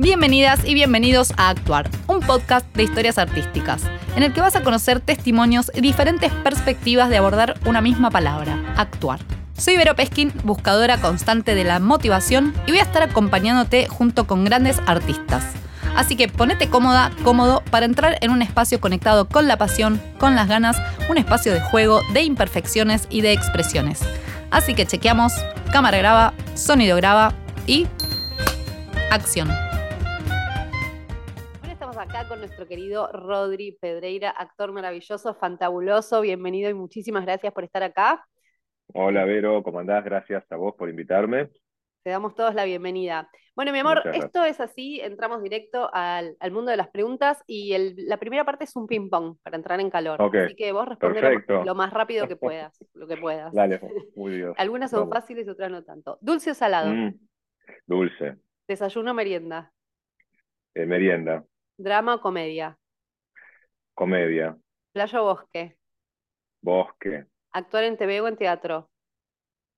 Bienvenidas y bienvenidos a Actuar, un podcast de historias artísticas, en el que vas a conocer testimonios y diferentes perspectivas de abordar una misma palabra, actuar. Soy Vero Peskin, buscadora constante de la motivación, y voy a estar acompañándote junto con grandes artistas. Así que ponete cómoda, cómodo para entrar en un espacio conectado con la pasión, con las ganas, un espacio de juego, de imperfecciones y de expresiones. Así que chequeamos, cámara graba, sonido graba y acción. Con nuestro querido Rodri Pedreira, actor maravilloso, fantabuloso. Bienvenido y muchísimas gracias por estar acá. Hola Vero, ¿cómo andás? Gracias a vos por invitarme. Te damos todos la bienvenida. Bueno, mi amor, esto es así, entramos directo al, mundo de las preguntas y la primera parte es un ping-pong para entrar en calor. Así que vos respondés lo, más rápido que puedas, lo que puedas. Dale, muy bien. Algunas son fáciles y otras no tanto. ¿Dulce o salado? Mm, dulce. ¿Desayuno o merienda? Eh, merienda. ¿Drama o comedia? Comedia. ¿Playa o bosque? Bosque. ¿Actuar en TV o en teatro?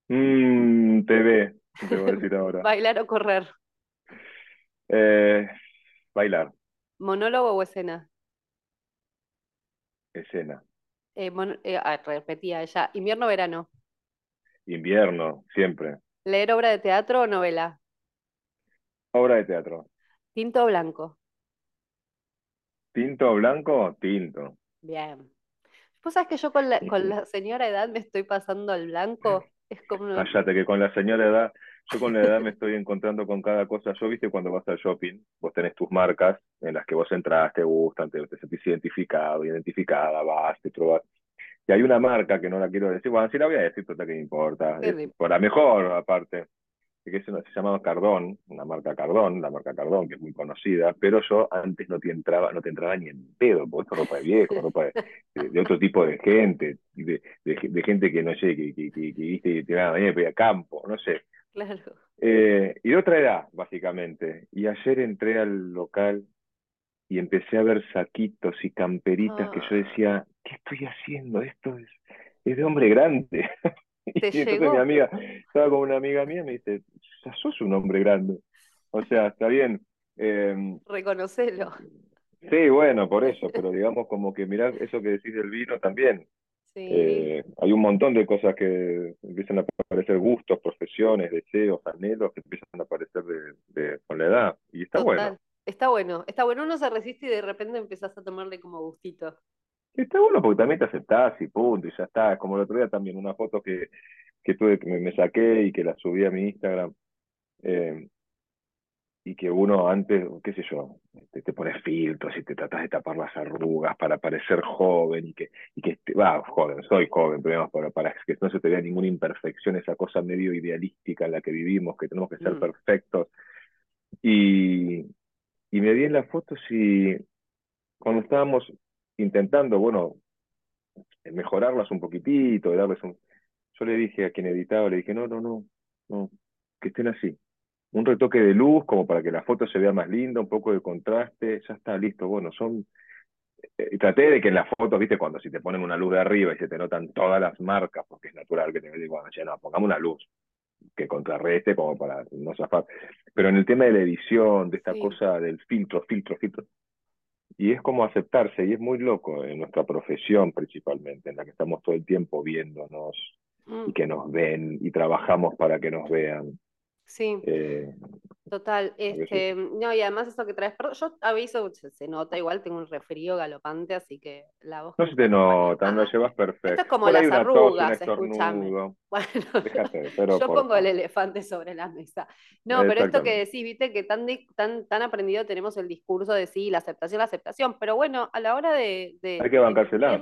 Mmm, TV, te voy a decir ahora. ¿Bailar o correr? Eh, bailar. ¿Monólogo o escena? Escena. Eh, ah, repetía ella. ¿Invierno o verano? Invierno, siempre. ¿Leer obra de teatro o novela? Obra de teatro. ¿Tinto o blanco? ¿Tinto o blanco? Tinto. Bien. Vos sabés que yo con la, con la señora edad me estoy pasando al blanco. Es como Cállate, que con la señora edad, yo con la edad me estoy encontrando con cada cosa. Yo, viste, cuando vas al shopping, vos tenés tus marcas en las que vos entras, te gustan, te, te sentís identificado, identificada, vas, te probás. Y hay una marca que no la quiero decir, bueno, sí la voy a decir, pero que me importa. por la mejor, aparte que se llamaba Cardón, una marca Cardón, la marca Cardón, que es muy conocida, pero yo antes no te entraba, no te entraba ni en pedo, porque esto ropa de viejo, ropa de, otro tipo de gente, de, de, gente que no sé, que, que, que, que te va a campo, no sé. Claro. Eh, y de otra edad, básicamente. Y ayer entré al local y empecé a ver saquitos y camperitas que yo ah. decía, ¿qué estoy haciendo? Esto es, es de hombre grande. y entonces mi amiga, estaba con una amiga mía y me dice, ya sos un hombre grande. O sea, está bien. Eh, Reconocelo. Sí, bueno, por eso, pero digamos como que mirar eso que decís del vino también. Sí. Eh, hay un montón de cosas que empiezan a aparecer gustos, profesiones, deseos, anhelos que empiezan a aparecer de, con la edad. Y está bueno. Está bueno, está bueno, uno se resiste y de repente empezás a tomarle como gustito. Está bueno porque también te aceptás y punto, y ya está. Como el otro día también, una foto que, que tuve, que me, saqué y que la subí a mi Instagram. Eh, y que uno antes, qué sé yo, te, te, pones filtros y te tratas de tapar las arrugas para parecer joven y que, y que va, joven, soy joven, pero para, para que no se te vea ninguna imperfección, esa cosa medio idealística en la que vivimos, que tenemos que ser mm. perfectos. Y, y me vi en las fotos y cuando estábamos intentando, bueno, mejorarlas un poquitito, darles un... Yo le dije a quien editaba, le dije, no, no, no, no, que estén así. Un retoque de luz como para que la foto se vea más linda, un poco de contraste, ya está listo. Bueno, son... Eh, traté de que en las fotos, viste, cuando si te ponen una luz de arriba y se te notan todas las marcas, porque es natural que te digan, bueno, ya no, pongamos una luz que contrarreste como para no zafar. Pero en el tema de la edición, de esta cosa del filtro, filtro, filtro, y es como aceptarse, y es muy loco en nuestra profesión principalmente, en la que estamos todo el tiempo viéndonos y mm. que nos ven y trabajamos para que nos vean. Sí. Eh, Total, este, no, y además eso que traes, yo aviso, se, nota, igual tengo un refrío galopante, así que la voz... No se te nota, no lo llevas perfecto. Esto es como las arrugas, escúchame. Bueno, yo pongo el elefante sobre la mesa. No, pero esto que decís, viste, que tan, tan, tan aprendido tenemos el discurso de sí, la aceptación, la aceptación, pero bueno, a la hora de... de Hay que bancársela.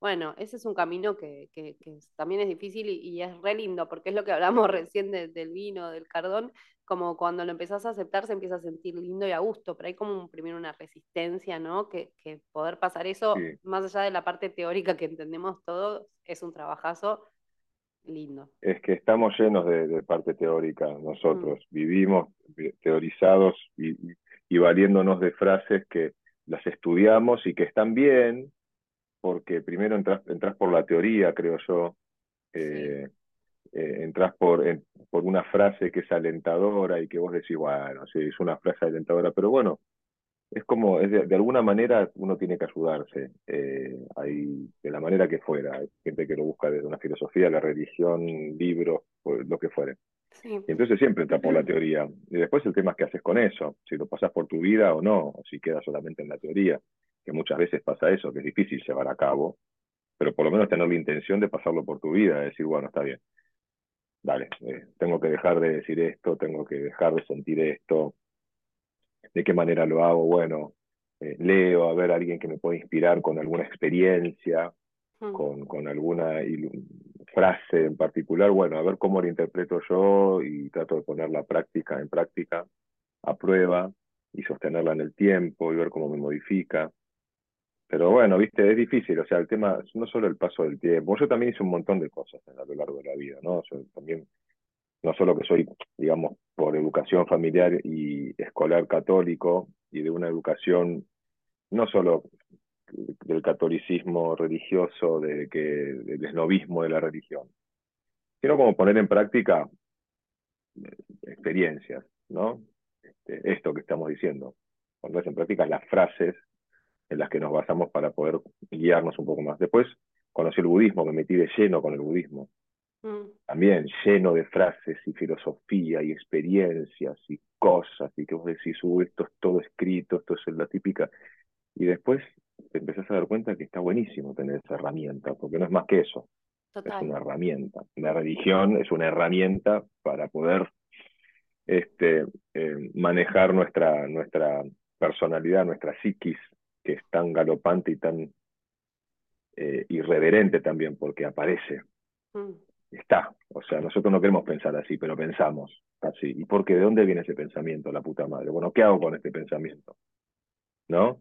Bueno, ese es un camino que, que, también es difícil y, es re lindo, porque es lo que hablamos recién del vino, del cardón, como cuando lo empezás a aceptar se empieza a sentir lindo y a gusto, pero hay como primero una resistencia, ¿no? Que, que poder pasar eso, más allá de la parte teórica que entendemos todos, es un trabajazo lindo. Es que estamos llenos de, parte teórica nosotros, mm. vivimos teorizados y, y, valiéndonos de frases que las estudiamos y que están bien, porque primero entras, entras por la teoría, creo yo, eh, eh, entras por, por una frase que es alentadora y que vos decís, bueno, sí, es una frase alentadora, pero bueno, es como, es de, alguna manera uno tiene que ayudarse, eh, de la manera que fuera. Hay gente que lo busca desde una filosofía, la religión, libros, lo que fuere. Y entonces siempre entra por la teoría. Y después el tema es qué haces con eso, si lo pasas por tu vida o no, o si queda solamente en la teoría, que muchas veces pasa eso, que es difícil llevar a cabo, pero por lo menos tener la intención de pasarlo por tu vida, de decir, bueno, está bien, dale, eh, tengo que dejar de decir esto, tengo que dejar de sentir esto, ¿De qué manera lo hago? Bueno, eh, leo a ver a alguien que me pueda inspirar con alguna experiencia, mm. con, con alguna frase en particular, bueno, a ver cómo lo interpreto yo y trato de poner la práctica en práctica, a prueba y sostenerla en el tiempo y ver cómo me modifica. Pero bueno, viste, es difícil, o sea, el tema no solo el paso del tiempo, yo también hice un montón de cosas a lo largo de la vida, ¿no? también no solo que soy, digamos, por educación familiar y escolar católico y de una educación no solo del catolicismo religioso, de que, del esnovismo de la religión, sino como poner en práctica eh, experiencias, ¿no? Este, esto que estamos diciendo, poner en práctica las frases en las que nos basamos para poder guiarnos un poco más. Después conocí el budismo, me metí de lleno con el budismo. Mm. También lleno de frases y filosofía y experiencias y cosas, y que vos decís, uh, esto es todo escrito, esto es la típica. Y después te empezás a dar cuenta que está buenísimo tener esa herramienta, porque no es más que eso. Es una herramienta. La religión es una herramienta para poder este, eh, manejar nuestra, nuestra personalidad, nuestra psiquis, que es tan galopante y tan eh, irreverente también, porque aparece. Mm está. O sea, nosotros no queremos pensar así, pero pensamos así. ¿Y por qué? ¿De dónde viene ese pensamiento, la puta madre? Bueno, ¿qué hago con este pensamiento? ¿No?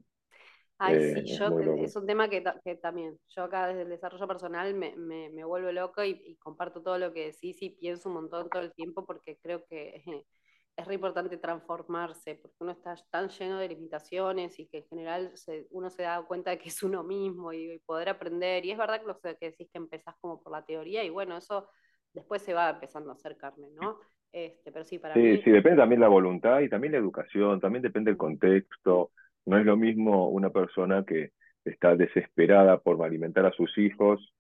Ay, sí, eh, yo, es un tema que, también, yo acá desde el desarrollo personal me, me, vuelvo loco y, comparto todo lo que decís y pienso un montón todo el tiempo porque creo que es re importante transformarse, porque uno está tan lleno de limitaciones y que en general uno se da cuenta de que es uno mismo y, poder aprender. Y es verdad que lo que decís que empezás como por la teoría y bueno, eso después se va empezando a hacer carne, ¿no? Este, pero sí, para sí, sí, depende también la voluntad y también la educación, también depende el contexto. No es lo mismo una persona que está desesperada por alimentar a sus hijos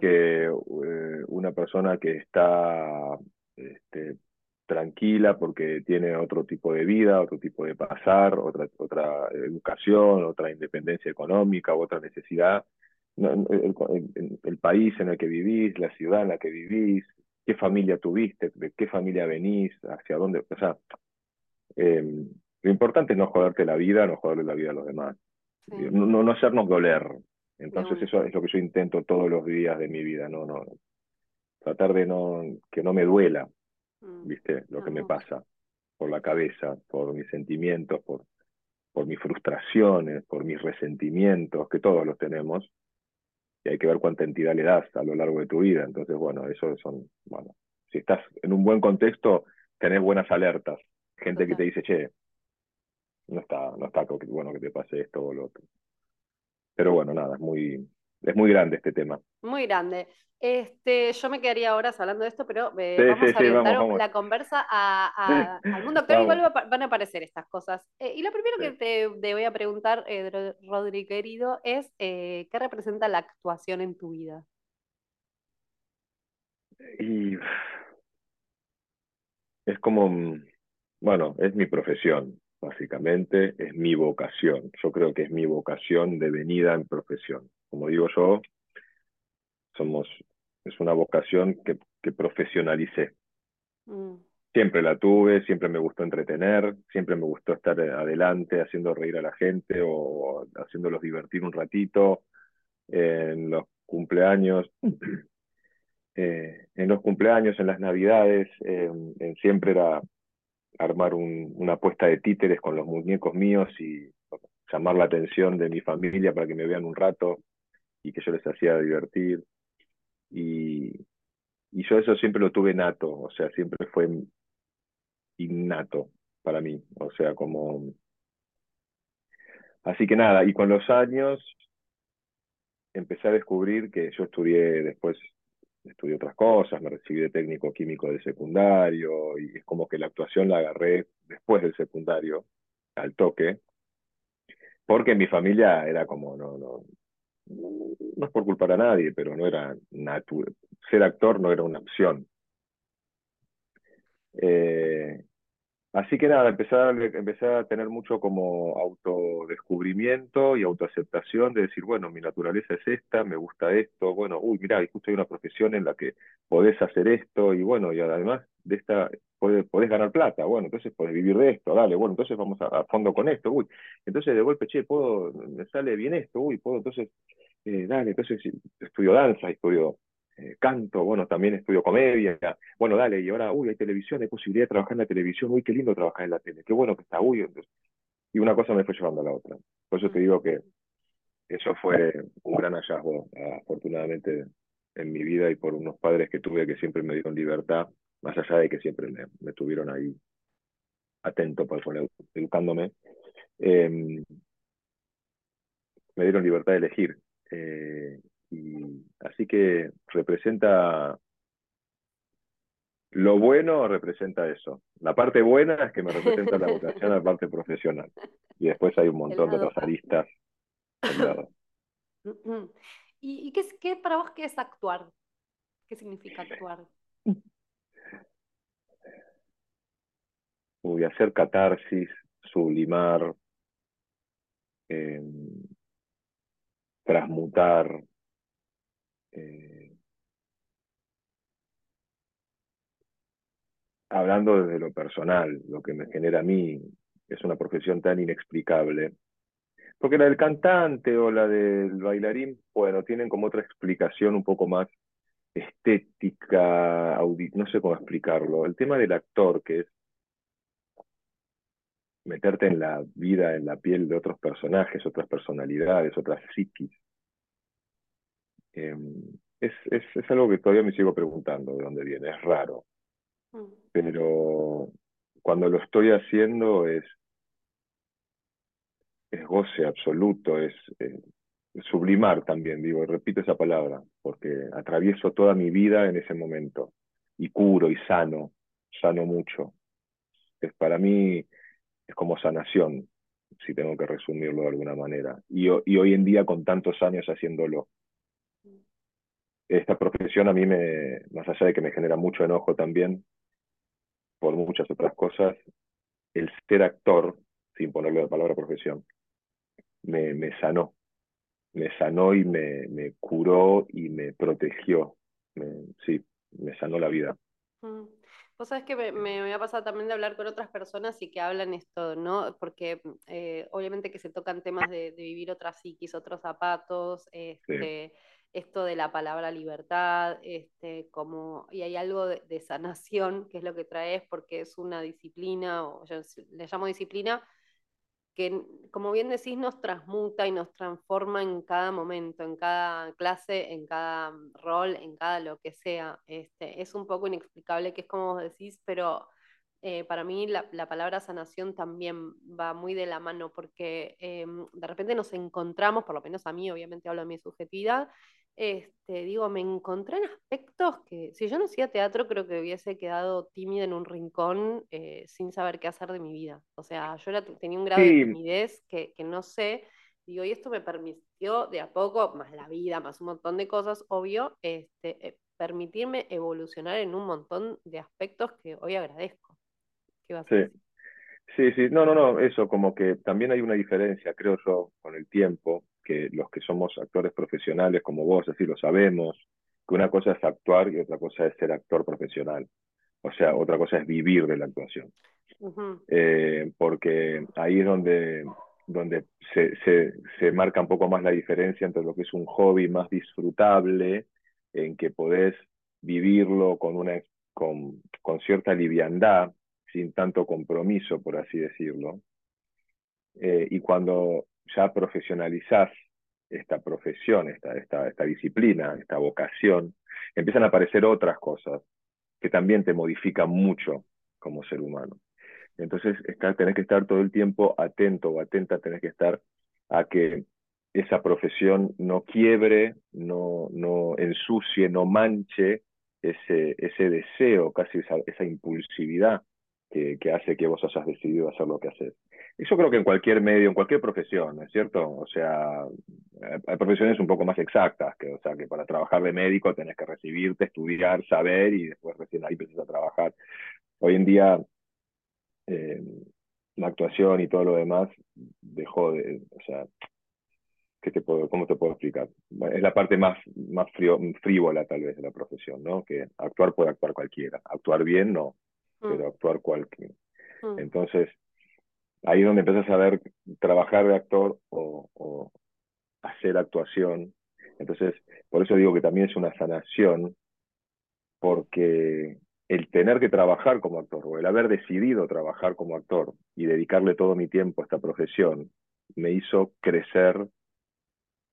que eh, una persona que está este, tranquila porque tiene otro tipo de vida, otro tipo de pasar, otra, otra educación, otra independencia económica, otra necesidad. El, país en el que vivís, la ciudad en la que vivís, qué familia tuviste, de qué familia venís, hacia dónde. O sea, em, lo importante es no joderte la vida, no joderle la vida a los demás. No, no, hacernos doler. Entonces, eso es lo que yo intento todos los días de mi vida, no, no. Tratar de no, que no me duela. ¿Viste? Lo que me pasa por la cabeza, por mis sentimientos, por, por mis frustraciones, por mis resentimientos, que todos los tenemos, y hay que ver cuánta entidad le das a lo largo de tu vida. Entonces, bueno, eso son, bueno, si estás en un buen contexto, tenés buenas alertas, gente que te dice, che, no está, no está bueno que te pase esto o lo otro. Pero bueno, nada, es muy, es muy grande este tema. Muy grande. Este, yo me quedaría horas hablando de esto, pero eh, vamos a orientar la conversa al mundo actual y van a aparecer estas cosas. Eh, y lo primero que te, voy a preguntar, eh, Rodri querido, es ¿qué representa la actuación en tu vida? Y es como, mm, bueno, es mi profesión, básicamente, es mi vocación. Yo creo que es mi vocación de venida en profesión. Como digo yo, somos es una vocación que, que profesionalicé. Mm. Siempre la tuve, siempre me gustó entretener, siempre me gustó estar adelante haciendo reír a la gente o haciéndolos divertir un ratito. En los cumpleaños, eh, en los cumpleaños, en las navidades, siempre era armar una puesta de títeres con los muñecos míos y llamar la atención de mi familia para que me vean un rato y que yo les hacía divertir. Y, y yo eso siempre lo tuve nato, o sea, siempre fue innato para mí, o sea, como... Así que nada, y con los años empecé a descubrir que yo estudié después estudié otras cosas, me recibí de técnico químico del secundario, y es como que la actuación la agarré después del secundario, al toque, porque mi familia era como, no, no, no es por culpar a nadie, pero no era natural, ser actor no era una opción. Eh, Así que nada, empecé a, a tener mucho como autodescubrimiento y autoaceptación de decir, bueno, mi naturaleza es esta, me gusta esto, bueno, uy, mira, justo hay una profesión en la que podés hacer esto y bueno, y además de esta podés, podés ganar plata, bueno, entonces podés vivir de esto, dale, bueno, entonces vamos a, fondo con esto, uy, entonces de golpe, che, puedo, me sale bien esto, uy, puedo, entonces, eh, dale, entonces estudio danza, estudio eh, canto, bueno, también estudio comedia, bueno, dale, y ahora, uy, hay televisión, hay posibilidad de trabajar en la televisión, uy, qué lindo trabajar en la tele, qué bueno que está, uy, y una cosa me fue llevando a la otra. Por eso te digo que eso fue un gran hallazgo, afortunadamente, en mi vida y por unos padres que tuve que siempre me dieron libertad, más allá de que siempre me, me tuvieron ahí atento, pues, educándome, em, me dieron libertad de elegir. Eh, y así que representa lo bueno representa eso. La parte buena es que me representa la vocación la parte profesional. Y después hay un montón de otras aristas. ¿Y, qué, qué para vos qué es actuar? ¿Qué significa actuar? Uy, hacer catarsis, sublimar, em, transmutar, eh, hablando desde lo personal, lo que me genera a mí es una profesión tan inexplicable. Porque la del cantante o la del bailarín, bueno, tienen como otra explicación un poco más estética, no sé cómo explicarlo. El tema del actor, que es meterte en la vida, en la piel de otros personajes, otras personalidades, otras psiquis. Em, es, es, es, algo que todavía me sigo preguntando de dónde viene, es raro. Mm. Pero cuando lo estoy haciendo es, es goce absoluto, es, sublimar también, digo, repito esa palabra, porque atravieso toda mi vida en ese momento y curo y sano, sano mucho. Es para mí es como sanación, si tengo que resumirlo de alguna manera. Y, y hoy en día con tantos años haciéndolo esta profesión a mí me, más allá de que me genera mucho enojo también, por muchas otras cosas, el ser actor, sin ponerle la palabra profesión, me, me sanó. Me sanó y me, me curó y me protegió. sí, me sanó la vida. Mm. Vos sabés que me, me, ha pasado también de hablar con otras personas y que hablan esto, ¿no? Porque eh, obviamente que se tocan temas de, vivir otras psiquis, otros zapatos, este, esto de la palabra libertad, este, como, y hay algo de, sanación, que es lo que traes, porque es una disciplina, o yo le llamo disciplina, que como bien decís, nos transmuta y nos transforma en cada momento, en cada clase, en cada rol, en cada lo que sea. Este, es un poco inexplicable, que es como vos decís, pero eh, para mí la, palabra sanación también va muy de la mano, porque em, de repente nos encontramos, por lo menos a mí, obviamente hablo de mi subjetividad, este, digo, me encontré en aspectos que si yo no hacía teatro creo que hubiese quedado tímida en un rincón eh, sin saber qué hacer de mi vida. O sea, yo tenía un grado de timidez que, que, no sé, digo, y esto me permitió de a poco, más la vida, más un montón de cosas, obvio, este, eh, permitirme evolucionar en un montón de aspectos que hoy agradezco. ¿Qué vas a sí. Sí, sí, no, no, no, eso, como que también hay una diferencia, creo yo, con el tiempo, que los que somos actores profesionales como vos, así lo sabemos, que una cosa es actuar y otra cosa es ser actor profesional. O sea, otra cosa es vivir de la actuación. Eh, porque ahí es donde, donde se, se, se, marca un poco más la diferencia entre lo que es un hobby más disfrutable, en que podés vivirlo con, una, con, con cierta liviandad, sin tanto compromiso, por así decirlo. Eh, y cuando ya profesionalizás esta profesión, esta, esta, esta disciplina, esta vocación, empiezan a aparecer otras cosas que también te modifican mucho como ser humano. Entonces, estar, tenés que estar todo el tiempo atento o atenta, tenés que estar a que esa profesión no quiebre, no, no ensucie, no manche ese, ese deseo, casi esa, esa impulsividad que, que, hace que vos hayas decidido hacer lo que haces. Eso creo que en cualquier medio, en cualquier profesión, ¿no es cierto? O sea, hay profesiones un poco más exactas, que, o sea, que para trabajar de médico tenés que recibirte, estudiar, saber y después recién ahí empiezas a trabajar. Hoy en día, eh, la actuación y todo lo demás dejó de, o sea, ¿qué te puedo, ¿cómo te puedo explicar? es la parte más, más frívola tal vez de la profesión, ¿no? Que actuar puede actuar cualquiera, actuar bien no, mm. pero actuar cualquiera. Mm. Entonces, ahí es donde empiezas a ver trabajar de actor o, hacer actuación. Entonces, por eso digo que también es una sanación, porque el tener que trabajar como actor o el haber decidido trabajar como actor y dedicarle todo mi tiempo a esta profesión me hizo crecer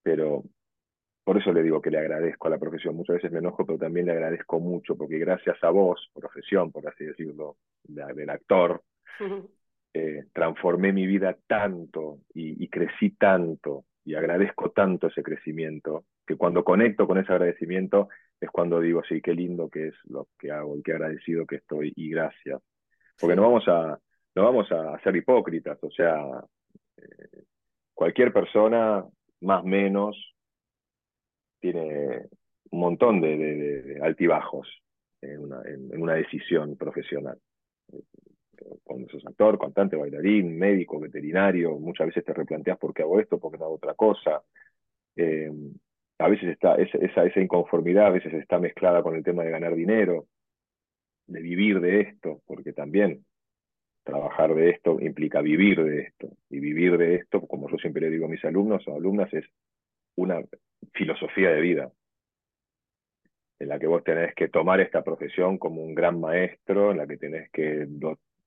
pero por eso le digo que le agradezco a la profesión. Muchas veces me enojo, pero también le agradezco mucho, porque gracias a vos, profesión, por así decirlo, del actor, eh, transformé mi vida tanto y, crecí tanto y agradezco tanto ese crecimiento, que cuando conecto con ese agradecimiento es cuando digo, sí, qué lindo que es lo que hago y qué agradecido que estoy y gracias. Porque no vamos a, no vamos a ser hipócritas, o sea, eh, cualquier persona más menos, tiene un montón de, altibajos en una, en, una, decisión profesional. Cuando sos actor, cantante, bailarín, médico, veterinario, muchas veces te replanteas por qué hago esto, por qué no hago otra cosa. Eh, a veces está esa, esa inconformidad, a veces está mezclada con el tema de ganar dinero, de vivir de esto, porque también trabajar de esto implica vivir de esto. Y vivir de esto, como yo siempre le digo a mis alumnos o alumnas, es una filosofía de vida en la que vos tenés que tomar esta profesión como un gran maestro, en la que tenés que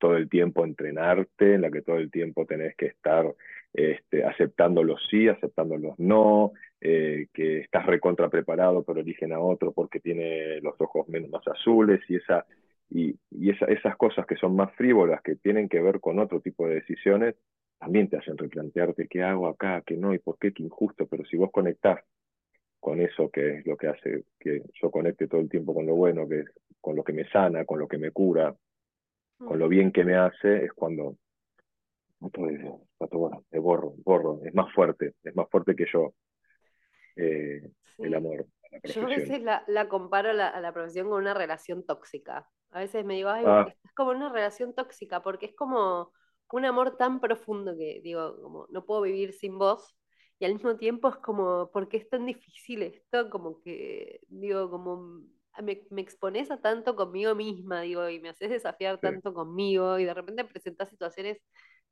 todo el tiempo entrenarte, en la que todo el tiempo tenés que estar este, aceptando los sí, aceptando los no, eh, que estás recontra preparado pero eligen a otro porque tiene los ojos menos más azules y esa y, esas cosas que son más frívolas, que tienen que ver con otro tipo de decisiones, también te hacen replantearte qué hago acá, qué no, y por qué, qué injusto, pero si vos conectás con eso que es lo que hace que yo conecte todo el tiempo con lo bueno, que es con lo que me sana, con lo que me cura, con lo bien que me hace, es cuando me borro, borro, es más fuerte, es más fuerte que yo eh, el amor. Yo a veces la, comparo a la, profesión con una relación tóxica. A veces me digo, ay, ah. es como una relación tóxica, porque es como un amor tan profundo que digo, como no puedo vivir sin vos, y al mismo tiempo es como, ¿por qué es tan difícil esto? Como que, digo, como me, me expones a tanto conmigo misma, digo, y me haces desafiar tanto conmigo, y de repente presentas situaciones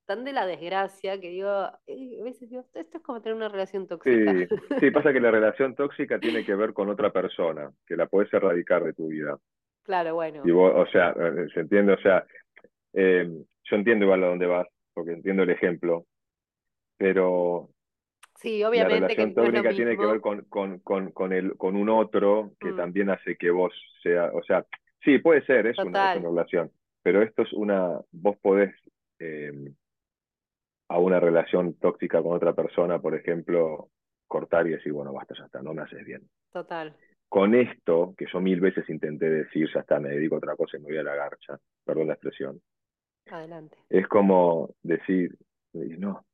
tan de la desgracia que digo, eh, a veces digo, esto es como tener una relación tóxica. Sí, sí, pasa que la relación tóxica tiene que ver con otra persona, que la puedes erradicar de tu vida. Claro, bueno. o sea, eh, se entiende, o sea, eh, yo entiendo igual a dónde vas, porque entiendo el ejemplo, pero Sí, obviamente. La relación tóxica tiene que ver con, con, con, con, el, con un otro que mm. también hace que vos sea, o sea, sí, puede ser, es una, relación, pero esto es una, vos podés eh, a una relación tóxica con otra persona, por ejemplo, cortar y decir, bueno, basta, ya está, no me haces bien. Total con esto, que yo mil veces intenté decir, ya está, me dedico a otra cosa y me voy a la garcha, perdón la expresión. Adelante. Es como decir, no,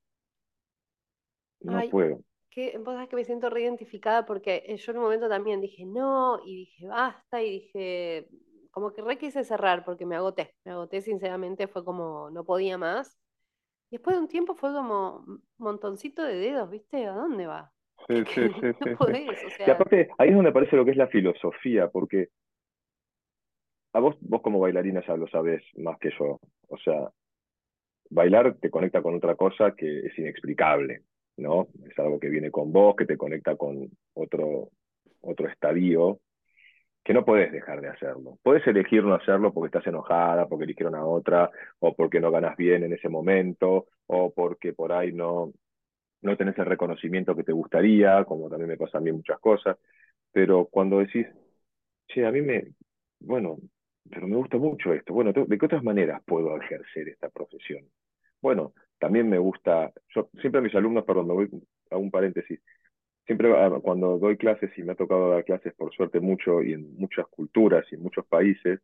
no puedo. Que, vos sabés que me siento reidentificada porque eh, yo en un momento también dije no, y dije basta, y dije, como que re quise cerrar porque me agoté, me agoté sinceramente, fue como, no podía más. Después de un tiempo fue como montoncito de dedos, ¿viste? ¿A dónde va? Sí, sí, sí, Y aparte, ahí es donde aparece lo que es la filosofía, porque a vos, vos como bailarina ya lo sabés más que yo. O sea, bailar te conecta con otra cosa que es inexplicable, ¿no? Es algo que viene con vos, que te conecta con otro, otro estadio, que no podés dejar de hacerlo. Podés elegir no hacerlo porque estás enojada, porque eligieron a otra, o porque no ganas bien en ese momento, o porque por ahí no, no tenés el reconocimiento que te gustaría, como también me pasan bien muchas cosas, pero cuando decís, che, a mí me, bueno, pero me gusta mucho esto, bueno, ¿de qué otras maneras puedo ejercer esta profesión? Bueno, también me gusta, yo siempre a mis alumnos, perdón, me voy hago un paréntesis. Siempre cuando doy clases, y me ha tocado dar clases por suerte mucho y en muchas culturas y en muchos países,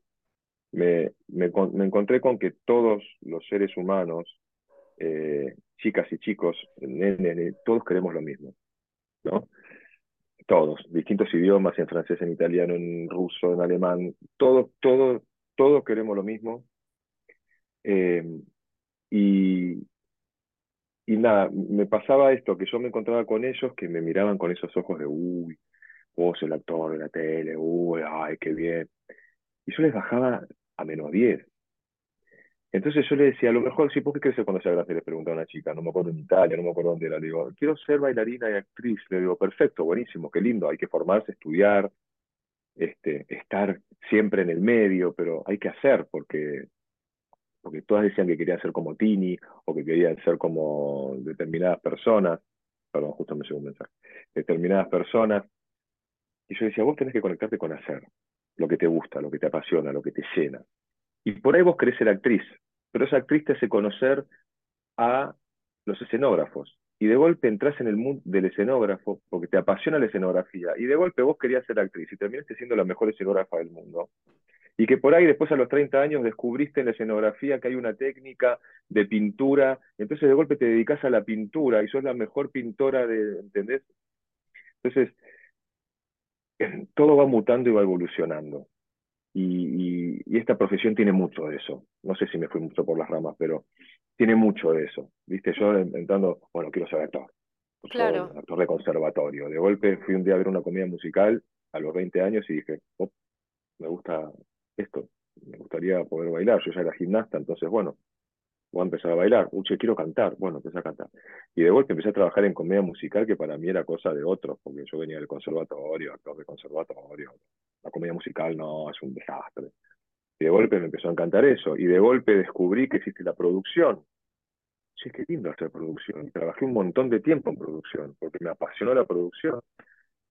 me, me, me encontré con que todos los seres humanos, eh, chicas y chicos, nenes, todos queremos lo mismo, ¿no? Todos, distintos idiomas, en francés, en italiano, en ruso, en alemán, todos, todos, todos queremos lo mismo. Eh, y, y nada, me pasaba esto, que yo me encontraba con ellos que me miraban con esos ojos de, uy, vos el actor de la tele, uy, ay, qué bien. Y yo les bajaba a menos 10. Entonces yo le decía, a lo mejor, sí, ¿por qué crees cuando sea grande? Le preguntaba a una chica, no me acuerdo en Italia, no me acuerdo dónde era. Le digo, quiero ser bailarina y actriz. Le digo, perfecto, buenísimo, qué lindo, hay que formarse, estudiar, este, estar siempre en el medio, pero hay que hacer, porque porque todas decían que querían ser como Tini o que querían ser como determinadas personas, perdón, justo me llegó un mensaje, determinadas personas. Y yo decía, vos tenés que conectarte con hacer lo que te gusta, lo que te apasiona, lo que te llena. Y por ahí vos querés ser actriz, pero esa actriz te hace conocer a los escenógrafos. Y de golpe entras en el mundo del escenógrafo porque te apasiona la escenografía. Y de golpe vos querías ser actriz y terminaste siendo la mejor escenógrafa del mundo y que por ahí después a los 30 años descubriste en la escenografía que hay una técnica de pintura, entonces de golpe te dedicas a la pintura y sos la mejor pintora de, ¿entendés? Entonces, todo va mutando y va evolucionando. Y, esta profesión tiene mucho de eso. No sé si me fui mucho por las ramas, pero tiene mucho de eso. Viste, yo entrando, bueno, quiero ser actor. Claro. actor de conservatorio. De golpe fui un día a ver una comedia musical a los 20 años y dije, oh, me gusta esto, me gustaría poder bailar, yo ya era gimnasta, entonces bueno, voy a empezar a bailar, uche, quiero cantar, bueno, empecé a cantar. Y de golpe empecé a trabajar en comedia musical, que para mí era cosa de otros, porque yo venía del conservatorio, actor de conservatorio, la comedia musical no, es un desastre. Y de golpe me empezó a encantar eso, y de golpe descubrí que existe la producción. Sí, qué lindo hacer producción. Trabajé un montón de tiempo en producción, porque me apasionó la producción.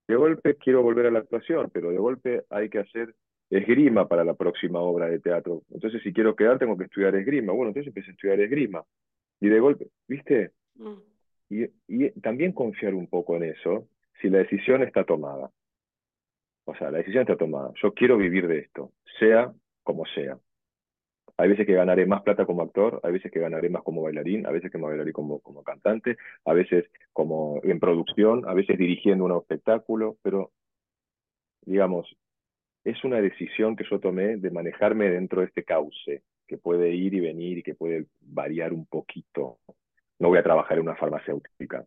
De golpe quiero volver a la actuación, pero de golpe hay que hacer esgrima para la próxima obra de teatro. Entonces, si quiero quedar, tengo que estudiar esgrima. Bueno, entonces empecé a estudiar esgrima. Y de golpe, ¿viste? Mm. Y, y también confiar un poco en eso, si la decisión está tomada. O sea, la decisión está tomada. Yo quiero vivir de esto, sea como sea. Hay veces que ganaré más plata como actor, hay veces que ganaré más como bailarín, a veces que me bailaré como, como cantante, a veces como en producción, a veces dirigiendo un espectáculo, pero digamos, es una decisión que yo tomé de manejarme dentro de este cauce, que puede ir y venir y que puede variar un poquito. No voy a trabajar en una farmacéutica,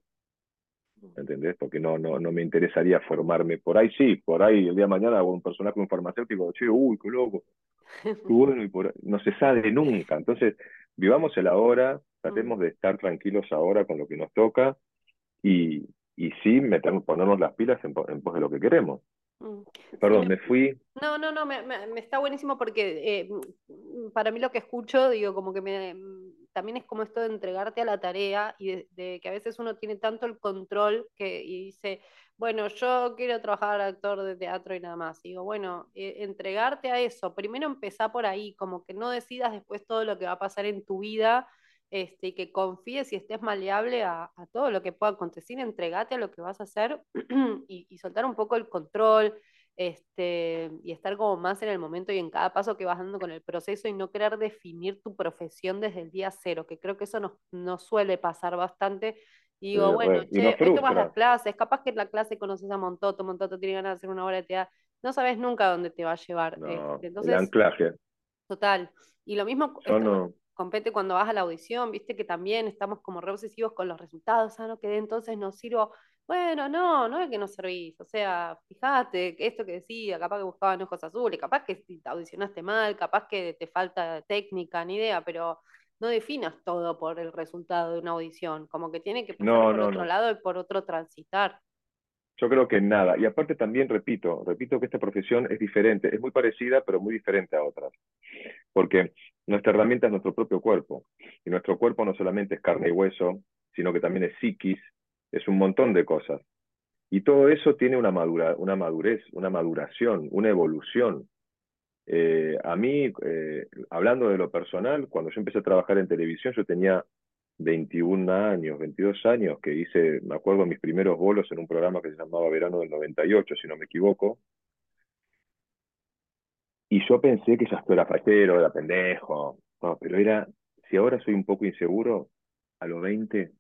¿entendés? Porque no, no, no me interesaría formarme. Por ahí sí, por ahí el día de mañana hago un personaje, un farmacéutico, che, uy, qué loco. bueno, y no se sabe nunca. Entonces, vivamos el ahora, tratemos de estar tranquilos ahora con lo que nos toca y, y sí metemos, ponernos las pilas en pos de lo que queremos. Mm. Perdón, me fui. No, no, no, me, me, está buenísimo porque eh, mm, para mí lo que escucho, digo, como que me, mm, también es como esto de entregarte a la tarea y de, que a veces uno tiene tanto el control que y dice, bueno, yo quiero trabajar actor de teatro y nada más. digo, bueno, eh, entregarte a eso, primero empezá por ahí, como que no decidas después todo lo que va a pasar en tu vida este, y que confíes y estés maleable a, todo lo que pueda acontecer, entregate a lo que vas a hacer y, soltar un poco el control este, y estar como más en el momento y en cada paso que vas dando con el proceso y no querer definir tu profesión desde el día cero, que creo que eso nos, suele pasar bastante. Y digo, bueno, che, hoy tomas las clases, capaz que en la clase conoces a Montoto, Montoto tiene ganas de hacer una obra de teatro, no sabes nunca dónde te va a llevar. Este, entonces, el anclaje. Total. Y lo mismo, compete cuando vas a la audición, viste que también estamos como re obsesivos con los resultados, ah, no quedé, entonces no sirvo. Bueno, no, no es que no servís, o sea, fíjate, esto que decía, capaz que buscaban ojos azules, capaz que te audicionaste mal, capaz que te falta técnica, ni idea, pero no definas todo por el resultado de una audición, como que tiene que pasar por otro lado y por otro transitar. Yo creo que nada. Y aparte también repito, repito que esta profesión es diferente, es muy parecida, pero muy diferente a otras. Porque nuestra herramienta es nuestro propio cuerpo. Y nuestro cuerpo no solamente es carne y hueso, sino que también es psiquis, es un montón de cosas. Y todo eso tiene una, madura, una madurez, una maduración, una evolución. Eh, a mí, eh, hablando de lo personal, cuando yo empecé a trabajar en televisión, yo tenía 21 años, 22 años, que hice, me acuerdo, mis primeros bolos en un programa que se llamaba Verano del 98, si no me equivoco. Y yo pensé que ya esto era fachero, era pendejo, no, pero era, si ahora soy un poco inseguro, a los 20,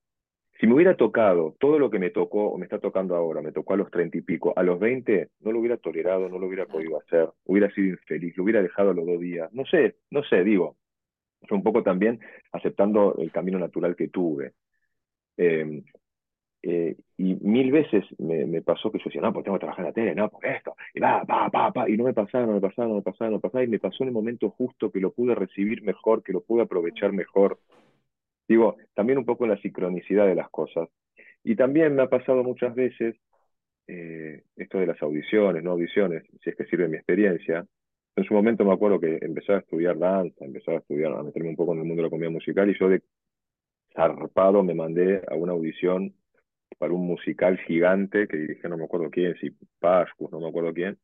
si me hubiera tocado todo lo que me tocó o me está tocando ahora, me tocó a los 30 y pico, a los 20 no lo hubiera tolerado, no lo hubiera podido hacer, hubiera sido infeliz, lo hubiera dejado a los dos días, no sé, no sé, digo, un poco también aceptando el camino natural que tuve. Em, eh, y mil veces me, pasó que yo decía, no, pues tengo que trabajar en la tele, no, por esto, y va, pa, pa, pa, y no me pasaba, no me pasaba, no me pasaba, no me pasaba, y me pasó en el momento justo que lo pude recibir mejor, que lo pude aprovechar mejor. Digo, también un poco la sincronicidad de las cosas. Y también me ha pasado muchas veces eh, esto de las audiciones, no audiciones, si es que sirve mi experiencia, en su momento me acuerdo que empezaba a estudiar danza, empezaba a estudiar, a meterme un poco en el mundo de la comedia musical y yo de zarpado me mandé a una audición para un musical gigante que dirigía no me acuerdo quién, si Pascus, no me acuerdo quién,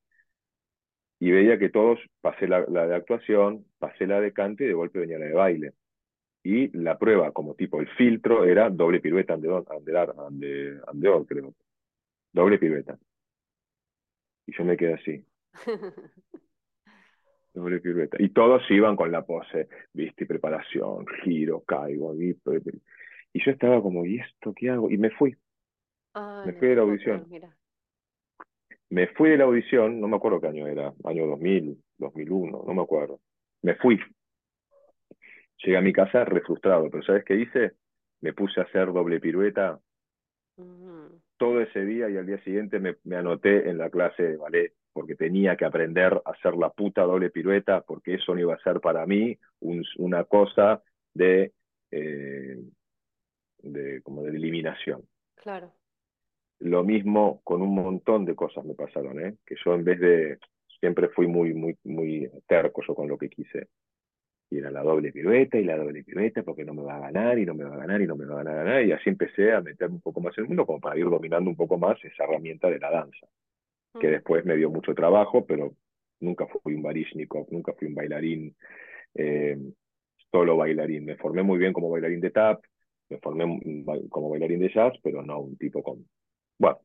y veía que todos, pasé la, de actuación, pasé la de cante y de golpe venía la de baile. Y la prueba, como tipo el filtro, era doble pirueta andeor, andeor, creo. Doble pirueta. Y yo me quedé así. Y todos iban con la pose, viste, preparación, giro, caigo. Y, y yo estaba como, ¿y esto qué hago? Y me fui. me fui de la audición. Me fui de la audición, no me acuerdo qué año era, año 2000, 2001, no me acuerdo. Me fui. Llegué a mi casa re frustrado, pero ¿sabes qué hice? Me puse a hacer doble pirueta todo ese día y al día siguiente me, me anoté en la clase de ballet porque tenía que aprender a hacer la puta doble pirueta, porque eso no iba a ser para mí una cosa de, eh, de, como de eliminación. Claro. Lo mismo con un montón de cosas me pasaron, ¿eh? que yo en vez de, siempre fui muy, muy, muy terco yo con lo que quise. Y era la doble pirueta y la doble pirueta porque no me va a ganar y no me va a ganar y no me va a ganar. Y así empecé a meterme un poco más en el mundo como para ir dominando un poco más esa herramienta de la danza que después me dio mucho trabajo, pero nunca fui un barishnikov, nunca fui un bailarín, eh, solo bailarín. Me formé muy bien como bailarín de tap, me formé como bailarín de jazz, pero no un tipo con... Bueno.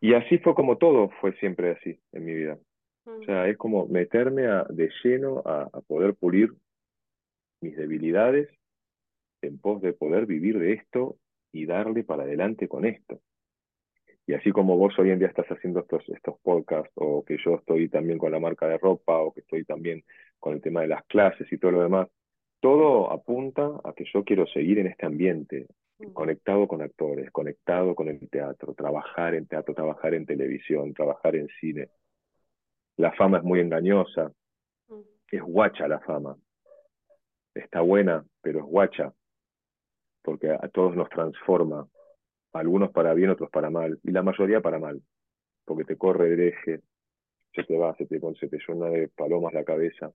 Y así fue como todo fue siempre así en mi vida. O sea, es como meterme de lleno a, a poder pulir mis debilidades en pos de poder vivir de esto y darle para adelante con esto. Y así como vos hoy en día estás haciendo estos, estos podcasts, o que yo estoy también con la marca de ropa, o que estoy también con el tema de las clases y todo lo demás, todo apunta a que yo quiero seguir en este ambiente, conectado con actores, conectado con el teatro, trabajar en teatro, trabajar en televisión, trabajar en cine. La fama es muy engañosa, es guacha la fama. Está buena, pero es guacha, porque a todos nos transforma, algunos para bien, otros para mal, y la mayoría para mal, porque te corre el eje, se te va, se te, se te llena de palomas la cabeza,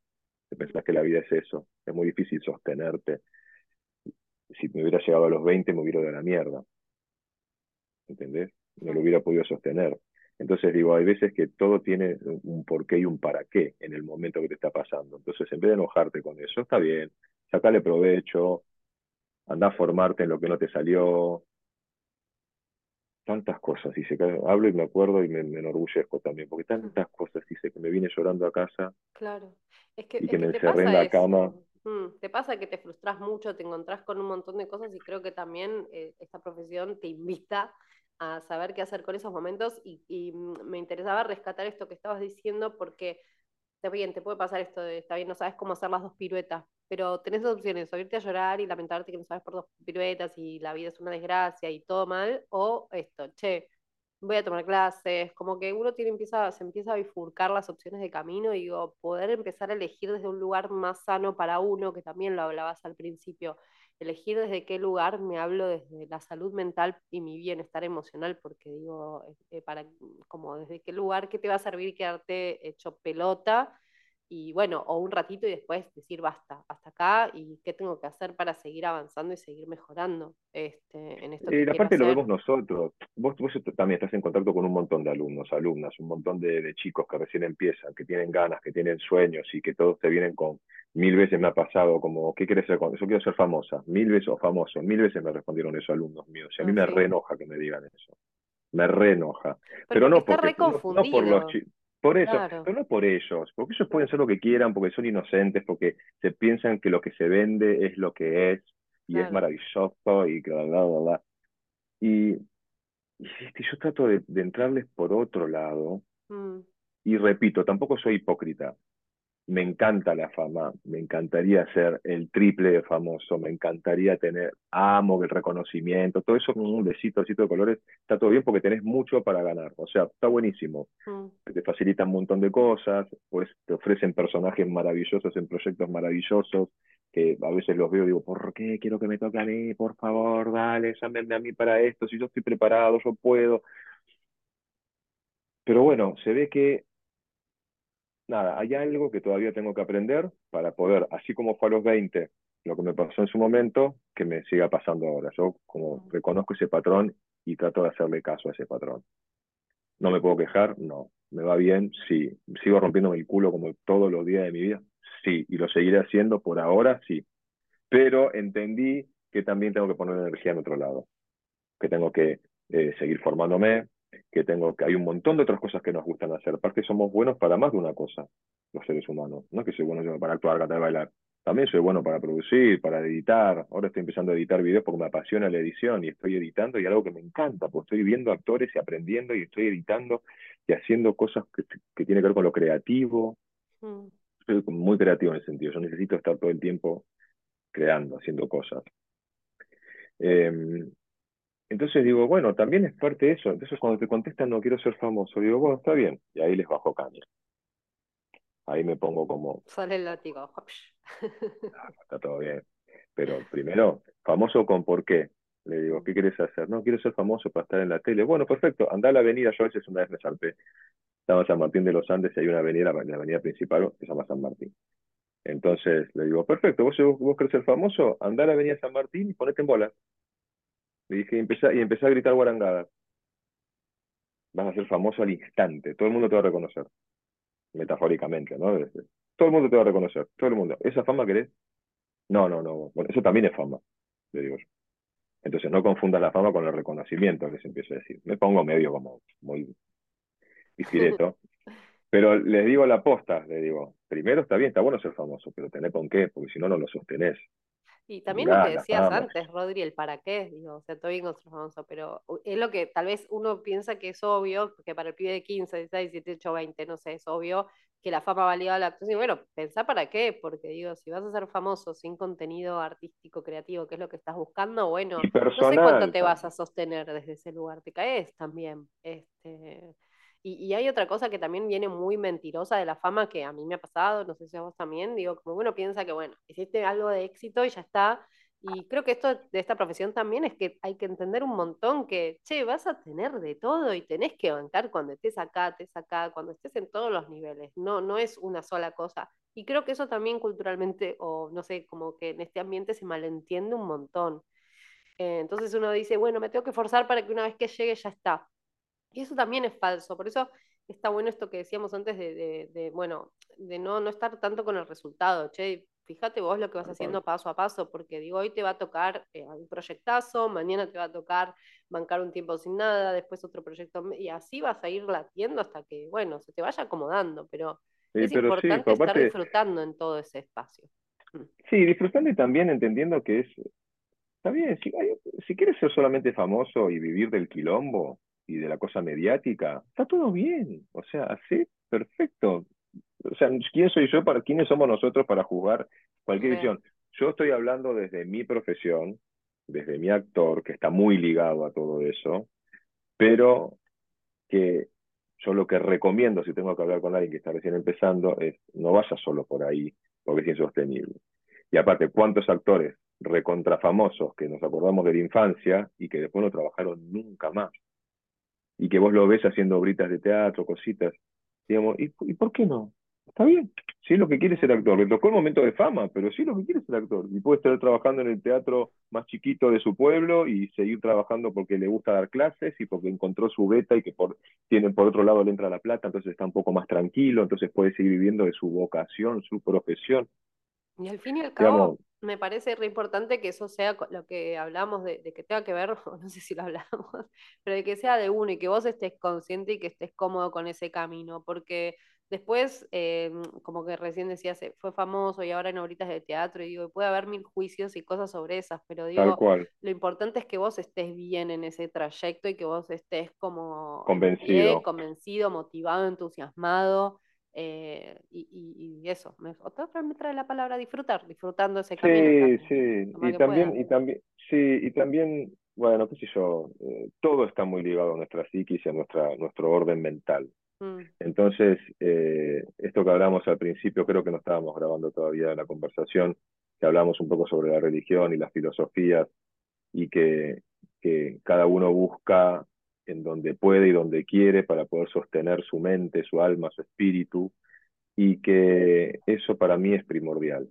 te pensás que la vida es eso, es muy difícil sostenerte. Si me hubiera llegado a los 20 me hubiera ido a la mierda, ¿entendés? No lo hubiera podido sostener. Entonces digo, hay veces que todo tiene un porqué y un para qué en el momento que te está pasando. Entonces, en vez de enojarte con eso, está bien, sacale provecho, anda a formarte en lo que no te salió, tantas cosas, dice, hablo y me acuerdo y me, enorgullezco también, porque tantas cosas, dice, que me vine llorando a casa. Claro, es que, y que me encerré en la cama. Mm, te pasa que te frustras mucho, te encontrás con un montón de cosas y creo que también eh, esta profesión te invita a saber qué hacer con esos momentos y, y, mm, me interesaba rescatar esto que estabas diciendo porque está bien, te puede pasar esto de, está bien, no sabes cómo hacer las dos piruetas, pero tenés dos opciones, o irte a llorar y lamentarte que no sabes por dos piruetas y la vida es una desgracia y todo mal, o esto, che, voy a tomar clases, como que uno tiene, empieza, se empieza a bifurcar las opciones de camino y poder empezar a elegir desde un lugar más sano para uno, que también lo hablabas al principio, elegir desde qué lugar me hablo desde la salud mental y mi bienestar emocional, porque digo, eh, para, como desde qué lugar, qué te va a servir quedarte hecho pelota y bueno, o un ratito y después decir basta, hasta acá y qué tengo que hacer para seguir avanzando y seguir mejorando este, en esto. Eh, aparte lo vemos nosotros, vos, vos, también estás en contacto con un montón de alumnos, alumnas, un montón de, chicos que recién empiezan, que tienen ganas, que tienen sueños y que todos te vienen con mil veces me ha pasado como, ¿qué quieres ser? Yo quiero ser famosa, mil veces o famoso, mil veces me respondieron esos alumnos míos y a mí me re enoja que me digan eso, me re enoja. Pero, no, porque, no, no por los chicos por eso, pero no por ellos, porque ellos pueden ser lo que quieran, porque son inocentes, porque se piensan que lo que se vende es lo que es, y es maravilloso, y bla, bla, bla, bla. Y, y yo trato de, entrarles por otro lado, mm. y repito, tampoco soy hipócrita, me encanta la fama, me encantaría ser el triple de famoso, me encantaría tener, amo el reconocimiento, todo eso con un besito, besito de colores, está todo bien porque tenés mucho para ganar, o sea, está buenísimo. Mm. Te facilitan un montón de cosas, pues te ofrecen personajes maravillosos en proyectos maravillosos, que a veces los veo y digo, ¿por qué quiero que me toque a mí? Por favor, dale, llámenme a mí para esto, si yo estoy preparado, yo puedo. Pero bueno, se ve que nada, hay algo que todavía tengo que aprender para poder, así como fue a los 20, lo que me pasó en su momento, que me siga pasando ahora. Yo como reconozco ese patrón y trato de hacerle caso a ese patrón. ¿No me puedo quejar? No. ¿Me va bien? Sí. ¿Sigo rompiéndome el culo como todos los días de mi vida? Sí. ¿Y lo seguiré haciendo por ahora? Sí. Pero entendí que también tengo que poner energía en otro lado. Que tengo que eh, seguir formándome, que tengo, que hay un montón de otras cosas que nos gustan hacer. Aparte somos buenos para más de una cosa, los seres humanos. No que soy bueno para actuar, cantar, bailar. También soy bueno para producir, para editar. Ahora estoy empezando a editar videos porque me apasiona la edición y estoy editando y algo que me encanta, porque estoy viendo actores y aprendiendo y estoy editando y haciendo cosas que, que tienen que ver con lo creativo. Mm. Soy muy creativo en ese sentido. Yo necesito estar todo el tiempo creando, haciendo cosas. Eh, entonces digo, bueno, también es parte de eso. Entonces cuando te contestan no quiero ser famoso, digo, bueno, está bien. Y ahí les bajo caña. Ahí me pongo como... Sale el látigo. está todo bien. Pero primero, famoso con por qué. Le digo, ¿qué quieres hacer? No, quiero ser famoso para estar en la tele. Bueno, perfecto, anda a la avenida. Yo a veces una vez me salté. Estaba en San Martín de los Andes y hay una avenida, la avenida principal, que se llama San Martín. Entonces le digo, perfecto, vos, vos querés ser famoso, anda a la avenida San Martín y ponete en bola. Le dije, y empecé, y empecé a gritar guarangadas. Vas a ser famoso al instante, todo el mundo te va a reconocer. Metafóricamente, ¿no? Todo el mundo te va a reconocer, todo el mundo. ¿Esa fama querés? No, no, no. Bueno, eso también es fama, le digo yo. Entonces no confundas la fama con el reconocimiento, que se empieza a decir. Me pongo medio como muy discreto. pero les digo la posta, le digo, primero está bien, está bueno ser famoso, pero tener con qué, porque si no, no lo sostenés. Y también lo que decías antes, Rodri, el para qué, digo, o sea, todo bien con famoso, pero es lo que tal vez uno piensa que es obvio, que para el pibe de 15, 16, 17, 20, no sé, es obvio que la fama valía la actuación. Bueno, pensá para qué, porque digo, si vas a ser famoso sin contenido artístico, creativo, que es lo que estás buscando, bueno, no sé cuánto te vas a sostener desde ese lugar, te caes también. Este, y, hay otra cosa que también viene muy mentirosa de la fama que a mí me ha pasado, no sé si a vos también, digo, como uno piensa que, bueno, hiciste algo de éxito y ya está. Y creo que esto de esta profesión también es que hay que entender un montón que, che, vas a tener de todo y tenés que bancar cuando estés acá, estés acá, cuando estés en todos los niveles. No, no es una sola cosa. Y creo que eso también culturalmente, o no sé, como que en este ambiente se malentiende un montón. Eh, entonces uno dice, bueno, me tengo que forzar para que una vez que llegue ya está. Y eso también es falso, por eso está bueno esto que decíamos antes de, bueno, de no, no estar tanto con el resultado, che, fíjate vos lo que vas haciendo paso a paso, porque digo, hoy te va a tocar eh, un proyectazo, mañana te va a tocar bancar un tiempo sin nada, después otro proyecto, y así vas a ir latiendo hasta que, bueno, se te vaya acomodando, pero es importante estar disfrutando en todo ese espacio. Mm. Sí, disfrutando y también entendiendo que es, está bien, si, si quieres ser solamente famoso y vivir del quilombo, y de la cosa mediática, está todo bien. O sea, así, perfecto. O sea, ¿quién soy yo para, quiénes somos nosotros para jugar cualquier visión? Yo estoy hablando desde mi profesión, desde mi actor, que está muy ligado a todo eso, pero que yo lo que recomiendo, si tengo que hablar con alguien que está recién empezando, es no vaya solo por ahí, porque es insostenible. Y aparte, ¿cuántos actores recontrafamosos que nos acordamos de la infancia y que después no trabajaron nunca más? Y que vos lo ves haciendo obritas de teatro, cositas, digamos, ¿y, por qué no? está bien. Sí, lo que quiere es ser actor. Le tocó el momento de fama, pero sí lo que quiere es ser actor. Y puede estar trabajando en el teatro más chiquito de su pueblo y seguir trabajando porque le gusta dar clases y porque encontró su beta y que por, tiene, por otro lado le entra la plata, entonces está un poco más tranquilo, entonces puede seguir viviendo de su vocación, su profesión. Y al fin y al cabo, me parece re importante que eso sea lo que hablamos de, que tenga que ver, no sé si lo hablamos, pero de que sea de uno y que vos estés consciente y que estés cómodo con ese camino, porque después, eh, como que recién decías, fue famoso y ahora en obritas de teatro, y digo, puede haber mil juicios y cosas sobre esas, pero digo, lo importante es que vos estés bien en ese trayecto y que vos estés como convencido, convencido motivado, entusiasmado. Eh, y, eso, me, otra vez me trae la palabra disfrutar, disfrutando ese camino. Sí, sí, y también, y también, sí, y también, bueno, qué sé yo, eh, todo está muy ligado a nuestra psiquis y a nuestra, nuestro orden mental. Mm. Entonces, eh, esto que hablamos al principio, creo que no estábamos grabando todavía la conversación, que hablamos un poco sobre la religión y las filosofías, y que, que cada uno busca en donde puede y donde quiere para poder sostener su mente, su alma, su espíritu, y que eso para mí es primordial.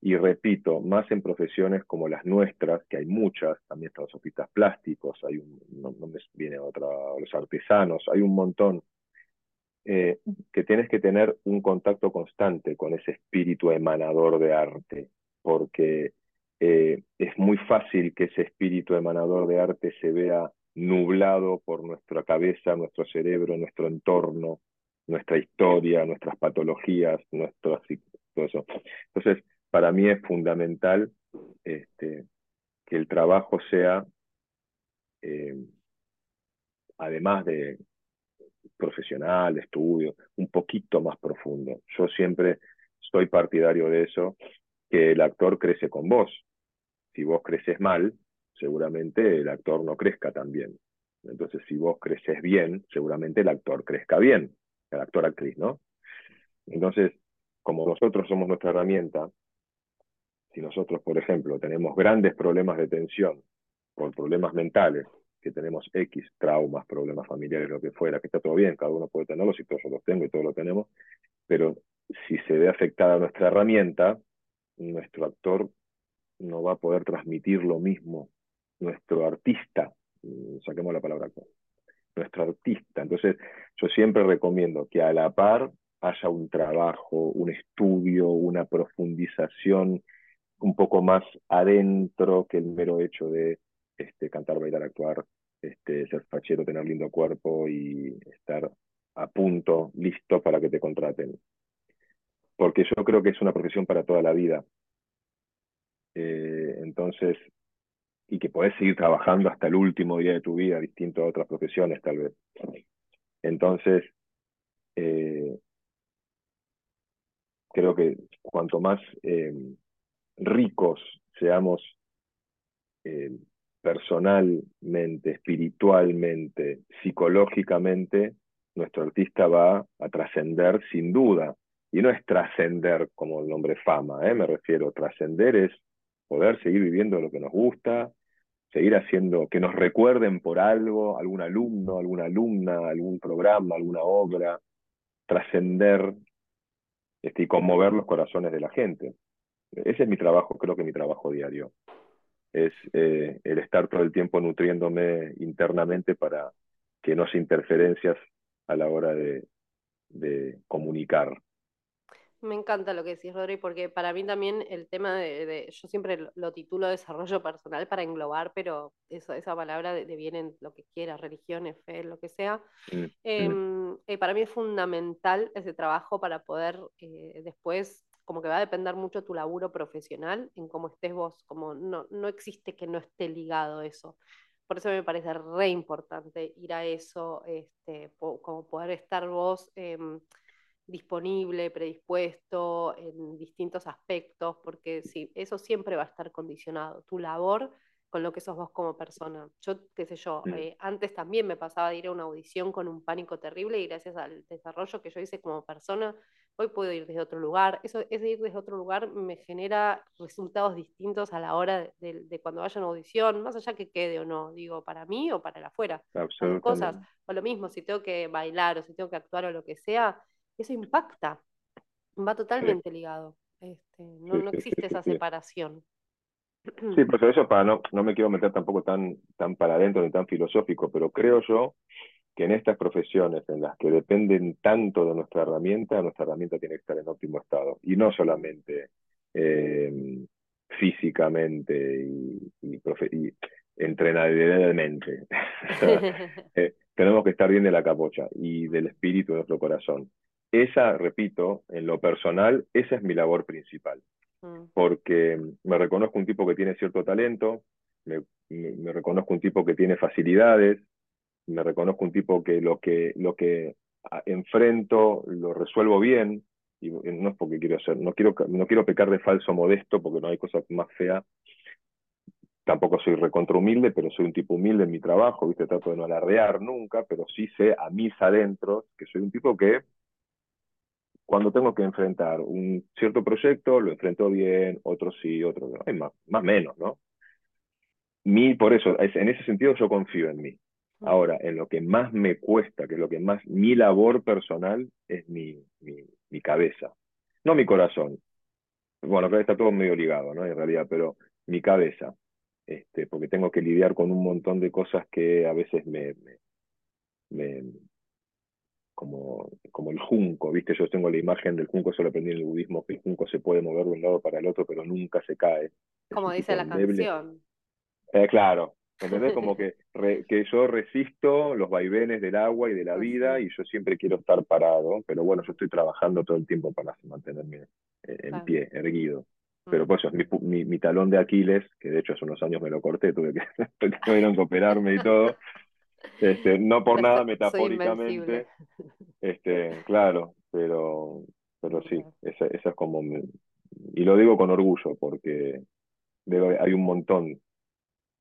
Y repito, más en profesiones como las nuestras, que hay muchas, también están los sofistas plásticos, hay un, no, me viene otra, los artesanos, hay un montón, eh, que tienes que tener un contacto constante con ese espíritu emanador de arte, porque eh, es muy fácil que ese espíritu emanador de arte se vea nublado por nuestra cabeza, nuestro cerebro, nuestro entorno, nuestra historia, nuestras patologías, nuestro, todo eso. Entonces, para mí es fundamental este, que el trabajo sea, eh, además de profesional, estudio, un poquito más profundo. Yo siempre estoy partidario de eso, que el actor crece con vos. Si vos creces mal, seguramente el actor no crezca tan bien. Entonces, si vos creces bien, seguramente el actor crezca bien, el actor-actriz, ¿no? Entonces, como nosotros somos nuestra herramienta, si nosotros, por ejemplo, tenemos grandes problemas de tensión por problemas mentales, que tenemos X traumas, problemas familiares, lo que fuera, que está todo bien, cada uno puede tenerlos y todos los tengo y todos lo tenemos, pero si se ve afectada nuestra herramienta, nuestro actor no va a poder transmitir lo mismo nuestro artista, mm, saquemos la palabra nuestro artista. Entonces, yo siempre recomiendo que a la par haya un trabajo, un estudio, una profundización un poco más adentro que el mero hecho de este, cantar, bailar, actuar, este, ser fachero, tener lindo cuerpo y estar a punto, listo para que te contraten. Porque yo creo que es una profesión para toda la vida. Eh, entonces, y que podés seguir trabajando hasta el último día de tu vida, distinto a otras profesiones tal vez. Entonces, eh, creo que cuanto más eh, ricos seamos eh, personalmente, espiritualmente, psicológicamente, nuestro artista va a trascender sin duda. Y no es trascender como el nombre fama, me refiero, trascender es poder seguir viviendo lo que nos gusta, seguir haciendo, que nos recuerden por algo, algún alumno, alguna alumna, algún programa, alguna obra, trascender este, y conmover los corazones de la gente. Ese es mi trabajo, creo que mi trabajo diario. Es eh, el estar todo el tiempo nutriéndome internamente para que no haya interferencias a la hora de, de comunicar. Me encanta lo que decís, Rodri, porque para mí también el tema de, yo siempre lo, titulo desarrollo personal para englobar, pero eso, esa palabra de, viene en lo que quiera, religiones, fe, lo que sea. Mm, mm. Em, eh, para mí es fundamental ese trabajo para poder eh, después, como que va a depender mucho tu laburo profesional en cómo estés vos, como no, no existe que no esté ligado eso. Por eso me parece re importante ir a eso, este, como poder estar vos. Disponible, predispuesto en distintos aspectos, porque sí, eso siempre va a estar condicionado, tu labor con lo que sos vos como persona. Yo, qué sé yo, mm. eh, antes también me pasaba de ir a una audición con un pánico terrible y gracias al desarrollo que yo hice como persona, hoy puedo ir desde otro lugar. Eso, ese ir desde otro lugar me genera resultados distintos a la hora de, cuando vaya a una audición, más allá que quede o no, digo, para mí o para el afuera. Cosas, o lo mismo, si tengo que bailar o si tengo que actuar o lo que sea, eso impacta. Va totalmente ligado. Este, no, no existe esa separación. Sí, por eso para no, no me quiero meter tampoco tan, tan para adentro ni tan filosófico, pero creo yo que en estas profesiones en las que dependen tanto de nuestra herramienta, nuestra herramienta tiene que estar en óptimo estado. Y no solamente eh, físicamente y, y, y. Eh, tenemos que estar bien de la capocha y del espíritu de nuestro corazón. Esa, repito, en lo personal, esa es mi labor principal. Mm. Porque me reconozco un tipo que tiene cierto talento, me, me, reconozco un tipo que tiene facilidades, me reconozco un tipo que lo que, lo que enfrento lo resuelvo bien, y no es porque quiero hacer, no quiero, no quiero pecar de falso modesto porque no hay cosa más fea. Tampoco soy recontra humilde, pero soy un tipo humilde en mi trabajo, ¿viste? Trato de no alardear nunca, pero sí sé a mis adentros que soy un tipo que cuando tengo que enfrentar un cierto proyecto, lo enfrento bien, otro sí, otro no. más, más menos, ¿no? Mi, por eso, en ese sentido yo confío en mí. Ahora, en lo que más me cuesta, que es lo que más, mi labor personal es mi, mi, mi cabeza, no mi corazón. Bueno, que está todo medio ligado, ¿no? En realidad, pero mi cabeza, este, porque tengo que lidiar con un montón de cosas que a veces me, me, me como, como el junco, ¿viste? Yo tengo la imagen del junco, solo aprendí en el budismo, que el junco se puede mover de un lado para el otro, pero nunca se cae. Como dice la canción. Eh, claro, ¿Entendés? Como que, que yo resisto los vaivenes del agua y de la vida y yo siempre quiero estar parado, pero bueno, yo estoy trabajando todo el tiempo para mantenerme eh, en pie, erguido. Pero pues eso es mi, mi, talón de Aquiles, que de hecho hace unos años me lo corté, tuve que, tuvieron que operarme y todo. Este, no por nada metafóricamente. Este, claro, pero, pero sí, esa, esa es como... y lo digo con orgullo, porque hay un montón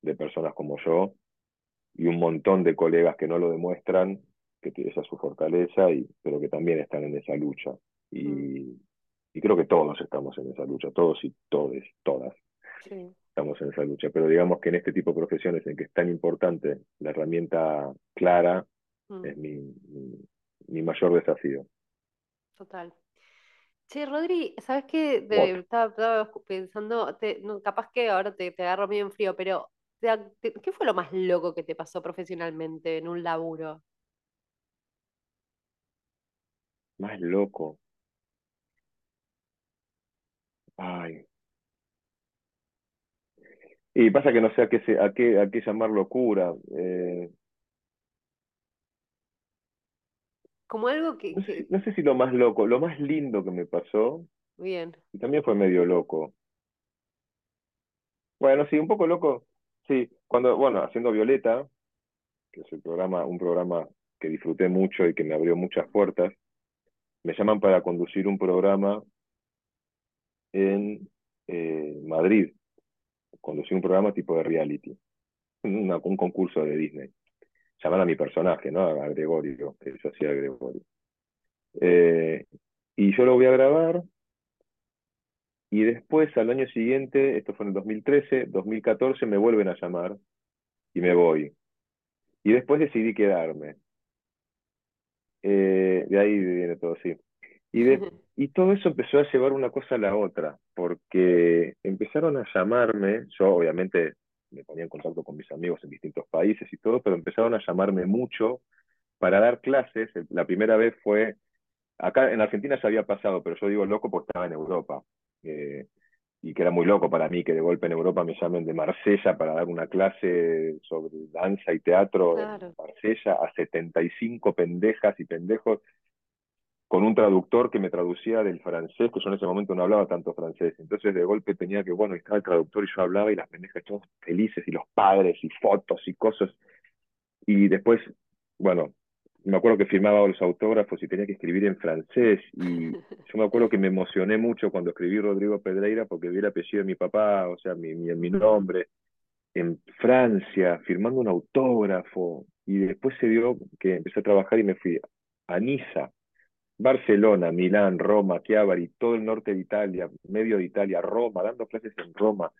de personas como yo y un montón de colegas que no lo demuestran, que esa es su fortaleza, y, pero que también están en esa lucha. Y, mm. y creo que todos estamos en esa lucha, todos y todes, todas. Estamos en esa lucha, pero digamos que en este tipo de profesiones en que es tan importante la herramienta clara, mm. es mi, mi, mayor desafío. Total. Che, Rodri, ¿sabes qué? estaba, pensando, capaz que ahora te, te agarro medio en frío, pero ¿qué fue lo más loco que te pasó profesionalmente en un laburo? Más loco. Ay. Y pasa que no sé a qué, a qué, a qué llamar locura. Eh. Como algo que, no sé, si lo más loco, lo más lindo que me pasó, Bien. y también fue medio loco. Bueno, sí, un poco loco. Sí, cuando, bueno, haciendo Violeta, que es el programa, un programa que disfruté mucho y que me abrió muchas puertas, me llaman para conducir un programa en eh, Madrid, conducir un programa tipo de reality, un concurso de Disney. Llaman a mi personaje, ¿no? A Gregorio, que yo hacía Gregorio. Eh, y yo lo voy a grabar y después, al año siguiente, esto fue en el 2013, 2014, me vuelven a llamar y me voy. Y después decidí quedarme. Eh, de ahí viene todo, sí. Y, de, y todo eso empezó a llevar una cosa a la otra, porque empezaron a llamarme, yo obviamente me ponía en contacto con mis amigos en distintos países y todo, pero empezaron a llamarme mucho para dar clases. La primera vez fue, acá en Argentina ya había pasado, pero yo digo loco porque estaba en Europa y que era muy loco para mí que de golpe en Europa me llamen de Marsella para dar una clase sobre danza y teatro en Marsella a 75 pendejas y pendejos con un traductor que me traducía del francés, que yo en ese momento no hablaba tanto francés. Entonces de golpe tenía que, bueno, estaba el traductor y yo hablaba y las pendejas todos felices y los padres y fotos y cosas. Y después, bueno, me acuerdo que firmaba los autógrafos y tenía que escribir en francés. Y yo me acuerdo que me emocioné mucho cuando escribí Rodrigo Pedreira porque vi el apellido de mi papá, o sea, mi, mi, nombre, en Francia, firmando un autógrafo. Y después se dio que empecé a trabajar y me fui a Niza, Barcelona, Milán, Roma, Chiavari, todo el norte de Italia, medio de Italia, Roma, dando clases en Roma.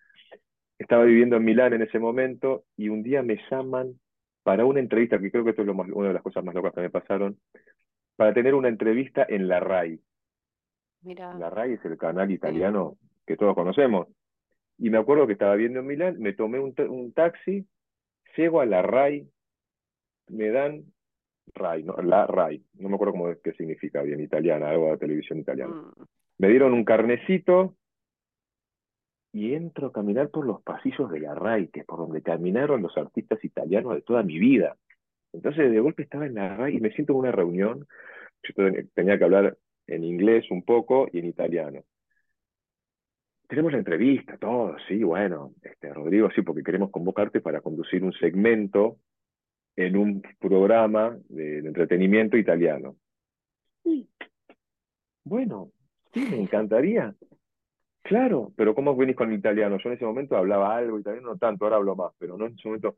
Estaba viviendo en Milán en ese momento y un día me llaman para una entrevista, que creo que esto es lo más, una de las cosas más locas que me pasaron, para tener una entrevista en la RAI. La RAI es el canal italiano que todos conocemos. Y me acuerdo que estaba viendo en Milán, me tomé un, un taxi, llego a la RAI, me dan RAI, no, la RAI, no me acuerdo cómo qué significa bien italiana, algo de televisión italiana. Mm. Me dieron un carnecito y entro a caminar por los pasillos de la RAI, que es por donde caminaron los artistas italianos de toda mi vida. Entonces de golpe estaba en la RAI y me siento en una reunión, yo tenía que hablar en inglés un poco y en italiano. Tenemos la entrevista, todo, sí, bueno, este, Rodrigo, sí, porque queremos convocarte para conducir un segmento en un programa de, entretenimiento italiano. Bueno, sí, me encantaría. Claro, pero ¿cómo venís con el italiano? Yo en ese momento hablaba algo italiano, no tanto, ahora hablo más, pero no en ese momento.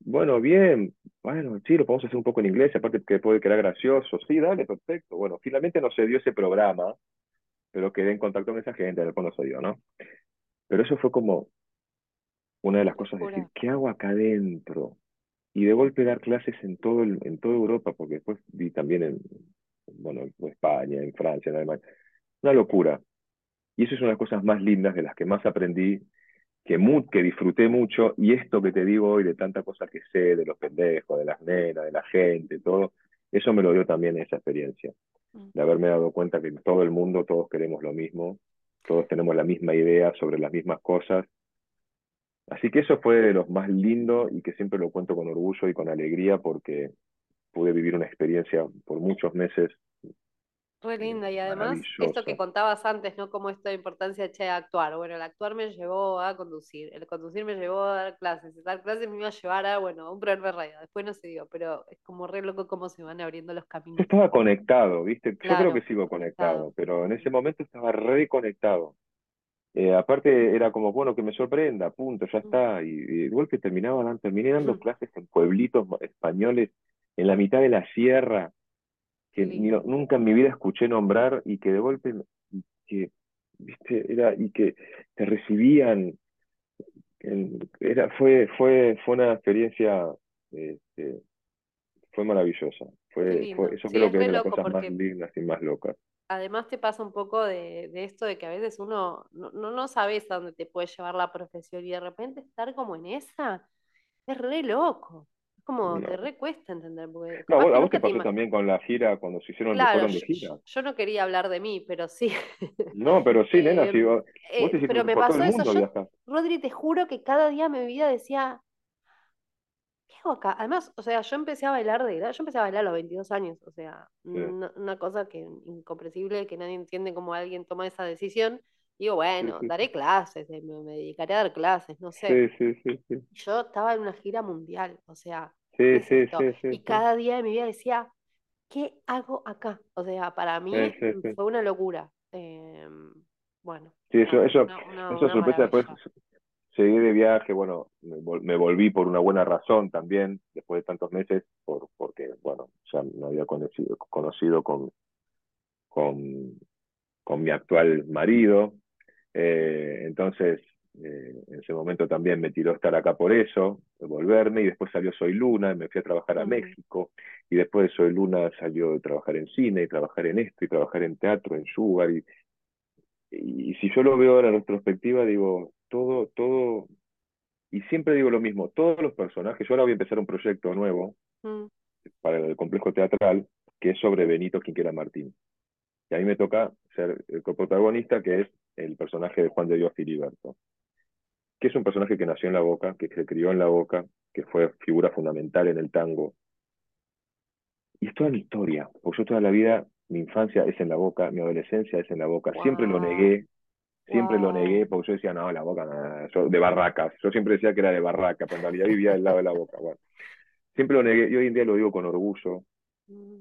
Bueno, bien, bueno, sí, lo podemos hacer un poco en inglés, aparte que puede quedar gracioso. Sí, dale, perfecto. Bueno, finalmente no se dio ese programa, pero quedé en contacto con esa gente, después no se dio, ¿no? Pero eso fue como una de las cosas, de decir, ¿qué hago acá adentro? Y de golpe dar clases en, todo en toda Europa, porque después vi también en, bueno, en España, en Francia, en Alemania. Una locura. Y eso es una de las cosas más lindas, de las que más aprendí que, que disfruté mucho, y esto que te digo hoy de tanta cosa que sé, de los pendejos, de las nenas, de la gente, todo, eso me lo dio también esa experiencia, mm. de haberme dado cuenta que en todo el mundo todos queremos lo mismo, todos tenemos la misma idea sobre las mismas cosas. Así que eso fue de los más lindos y que siempre lo cuento con orgullo y con alegría porque pude vivir una experiencia por muchos meses Re linda, y además esto que contabas antes, ¿no? Como esto de importancia de actuar. Bueno, el actuar me llevó a conducir, el conducir me llevó a dar clases, el dar clases me iba a llevar a, bueno, un programa de radio, después no se dio, pero es como re loco cómo se van abriendo los caminos. estaba conectado, ¿viste? Yo creo que sigo conectado, pero en ese momento estaba re conectado. Eh, aparte era como, bueno, que me sorprenda, punto, ya está. Y, de golpe terminaba, terminé dando clases en pueblitos españoles, en la mitad de la sierra, que nunca en mi vida escuché nombrar y que de golpe que viste era y que te recibían era fue fue fue una experiencia este, fue maravillosa. Fue, eso creo que es de las cosas más lindas y más locas además te pasa un poco de, de esto de que a veces uno no, no, no sabes a dónde te puede llevar la profesión y de repente estar como en esa es re loco como te recuesta entender. Porque no, a vos te pasó también con la gira, cuando se hicieron claro, de gira. Yo, no quería hablar de mí, pero sí. No, pero sí, nena, sí, vos eh, pero me pasó eso. Yo, Rodri, te juro que cada día mi vida decía, ¿qué hago acá? Además, o sea, yo empecé a bailar de yo empecé a bailar a los 22 años, o sea, una, cosa que incomprensible, que nadie entiende cómo alguien toma esa decisión. Digo, bueno, daré clases, me, me, dedicaré a dar clases, no sé. Sí, sí, sí, Yo estaba en una gira mundial, o sea, Y cada día de mi vida decía, ¿qué hago acá? O sea, para mí fue una locura. Em, bueno. Sí, eso, eso, eso sorpresa después. Seguí de viaje, bueno, me volví por una buena razón también, después de tantos meses, por, porque, bueno, ya me había conocido, conocido con, con, con mi actual marido. Eh, entonces, eh, en ese momento también me tiró estar acá por eso, volverme, y después salió Soy Luna, y me fui a trabajar a México, y después de Soy Luna salió de trabajar en cine, y trabajar en esto, y trabajar en teatro, en Sugar, y, y, si yo lo veo ahora en retrospectiva, digo, todo, todo, y siempre digo lo mismo, todos los personajes, yo ahora voy a empezar un proyecto nuevo mm. para el complejo teatral, que es sobre Benito Quinquera Martín. Y a mí me toca ser el coprotagonista, que es el personaje de Juan de Dios Filiberto que es un personaje que nació en la boca, que se crió en la boca, que fue figura fundamental en el tango. Y es toda mi historia, porque yo toda la vida, mi infancia es en la boca, mi adolescencia es en la boca. Siempre lo negué, siempre lo negué, porque yo decía, no, la boca, de barracas. Yo siempre decía que era de barraca, pero en realidad vivía del lado de la boca. Bueno, siempre lo negué, y hoy en día lo digo con orgullo. Mm.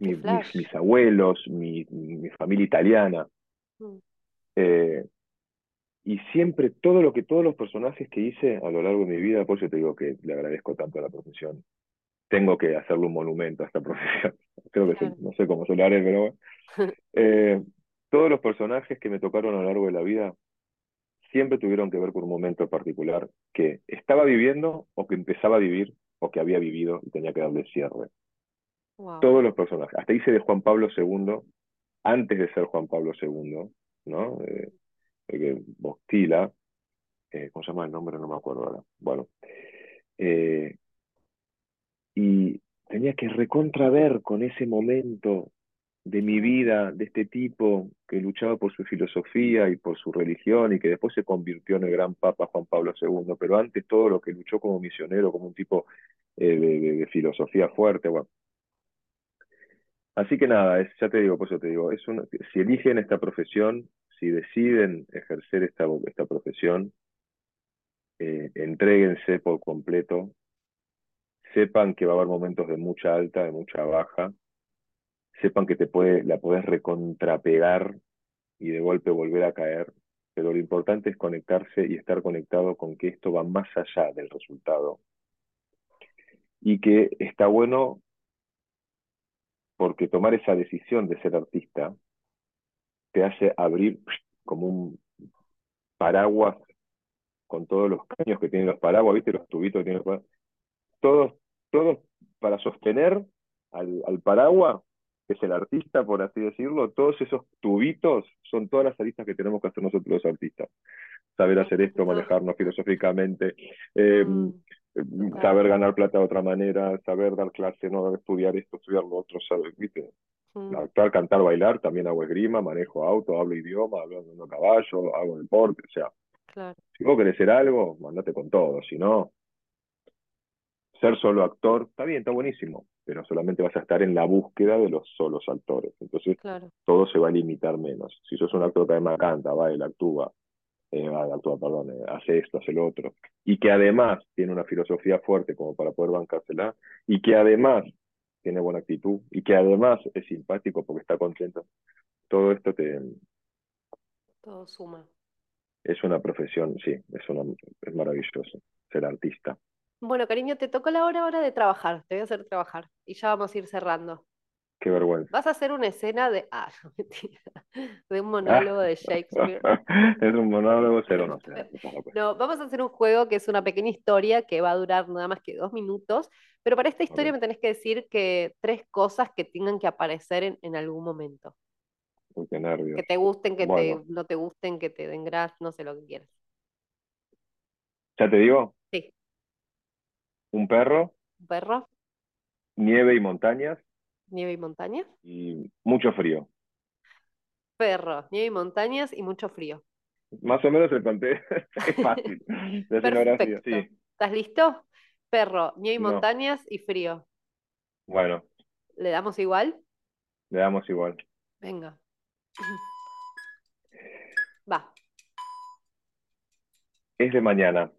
mis, abuelos, mi, mi familia italiana. Mm. Eh, y siempre todo lo que todos los personajes que hice a lo largo de mi vida, por eso te digo que le agradezco tanto a la profesión. Tengo que hacerle un monumento a esta profesión. Creo que no sé cómo se lo haré, pero eh, todos los personajes que me tocaron a lo largo de la vida siempre tuvieron que ver con un momento particular que estaba viviendo o que empezaba a vivir o que había vivido y tenía que darle cierre. Todos los personajes. Hasta hice de Juan Pablo II antes de ser Juan Pablo II, ¿no? Eh, Bostila, eh, ¿cómo se llama el nombre? No me acuerdo ahora. Bueno. Eh, y tenía que recontraver con ese momento de mi vida, de este tipo que luchaba por su filosofía y por su religión y que después se convirtió en el gran Papa Juan Pablo II, pero antes todo lo que luchó como misionero, como un tipo eh, de, filosofía fuerte. Bueno. Así que nada, es, ya te digo, pues yo te digo, es si eligen esta profesión, si deciden ejercer esta, esta profesión, eh, entréguense por completo, sepan que va a haber momentos de mucha alta, de mucha baja, sepan que te puede, la podés recontrapegar y de golpe volver a caer, pero lo importante es conectarse y estar conectado con que esto va más allá del resultado. Y que está bueno porque tomar esa decisión de ser artista te hace abrir como un paraguas con todos los caños que tienen los paraguas, ¿viste? Los tubitos que tienen los paraguas. Todos, todos para sostener al, al paraguas es el artista, por así decirlo, todos esos tubitos son todas las aristas que tenemos que hacer nosotros los artistas. Saber hacer esto, manejarnos filosóficamente, em, mm, em, saber ganar plata de otra manera, saber dar clase, no estudiar esto, estudiar lo otro, saber, ¿viste? Mm. Actuar, cantar, bailar, también hago esgrima, manejo auto, hablo idioma, hablo caballo, hago deporte, o sea, si vos querés ser algo, mandate con todo, si no, ser solo actor, está bien, está buenísimo, pero solamente vas a estar en la búsqueda de los solos actores. Entonces, todo se va a limitar menos. Si sos un actor que además canta, baila, actúa, eh, actúa, perdón, eh, hace esto, hace lo otro, y que además tiene una filosofía fuerte como para poder bancársela, y que además tiene buena actitud, y que además es simpático porque está contento, todo esto te... Todo suma. Es una profesión, sí, es, una, es maravilloso ser artista. Bueno, cariño, te tocó la hora ahora de trabajar. Te voy a hacer trabajar. Y ya vamos a ir cerrando. Qué vergüenza. Vas a hacer una escena de. Ah, no, mentira. De un monólogo de Shakespeare. es un monólogo, cero no sé. No, vamos a hacer un juego que es una pequeña historia que va a durar nada más que dos minutos. Pero para esta historia me tenés que decir que tres cosas que tengan que aparecer en, algún momento. Uy, qué nervios. Que te gusten, que te, no te gusten, que te den gras, no sé lo que quieras. ¿Ya te digo? Sí. Un perro. Un perro. Nieve y montañas. Nieve y montañas. Y mucho frío. Perro, nieve y montañas y mucho frío. Más o menos el conté. es fácil. Perfecto. ¿Estás listo? Perro, nieve y montañas y frío. Bueno. ¿Le damos igual? Le damos igual. Venga. Va. Es de mañana.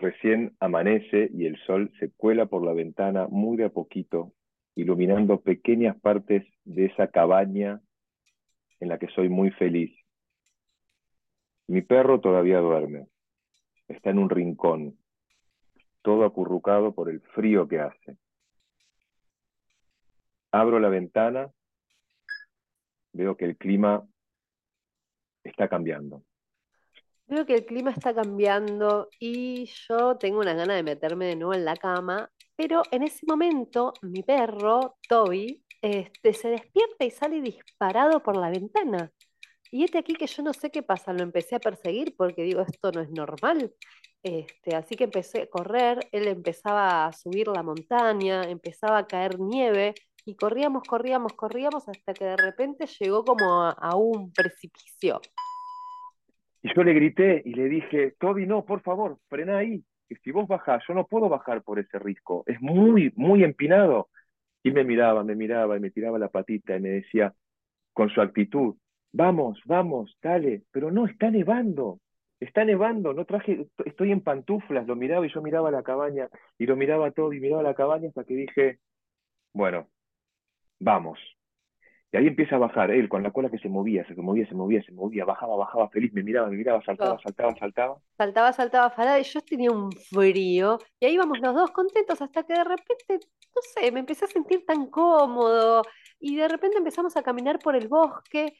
Recién amanece y el sol se cuela por la ventana muy de a poquito, iluminando pequeñas partes de esa cabaña en la que soy muy feliz. Mi perro todavía duerme. Está en un rincón, todo acurrucado por el frío que hace. Abro la ventana, veo que el clima está cambiando. Creo que el clima está cambiando y yo tengo una gana de meterme de nuevo en la cama, pero en ese momento mi perro, Toby, este, se despierta y sale disparado por la ventana. Y este aquí que yo no sé qué pasa, lo empecé a perseguir porque digo, esto no es normal. Este, así que empecé a correr, él empezaba a subir la montaña, empezaba a caer nieve y corríamos, corríamos, corríamos hasta que de repente llegó como a un precipicio. Y yo le grité y le dije, Toby, no, por favor, frena ahí. Que si vos bajás, yo no puedo bajar por ese risco. Es muy, muy empinado. Y me miraba, me miraba y me tiraba la patita y me decía, con su actitud, vamos, vamos, dale, pero no, está nevando, está nevando, no traje, estoy en pantuflas, lo miraba y yo miraba la cabaña y lo miraba todo y miraba la cabaña hasta que dije, bueno, vamos. Y ahí empieza a bajar él con la cola que se movía, se movía, se movía, se movía, bajaba, bajaba feliz, me miraba, me miraba, saltaba, saltaba, saltaba. Saltaba, saltaba, falaba y yo tenía un frío. Y ahí íbamos los dos contentos hasta que de repente, no sé, me empecé a sentir tan cómodo. Y de repente empezamos a caminar por el bosque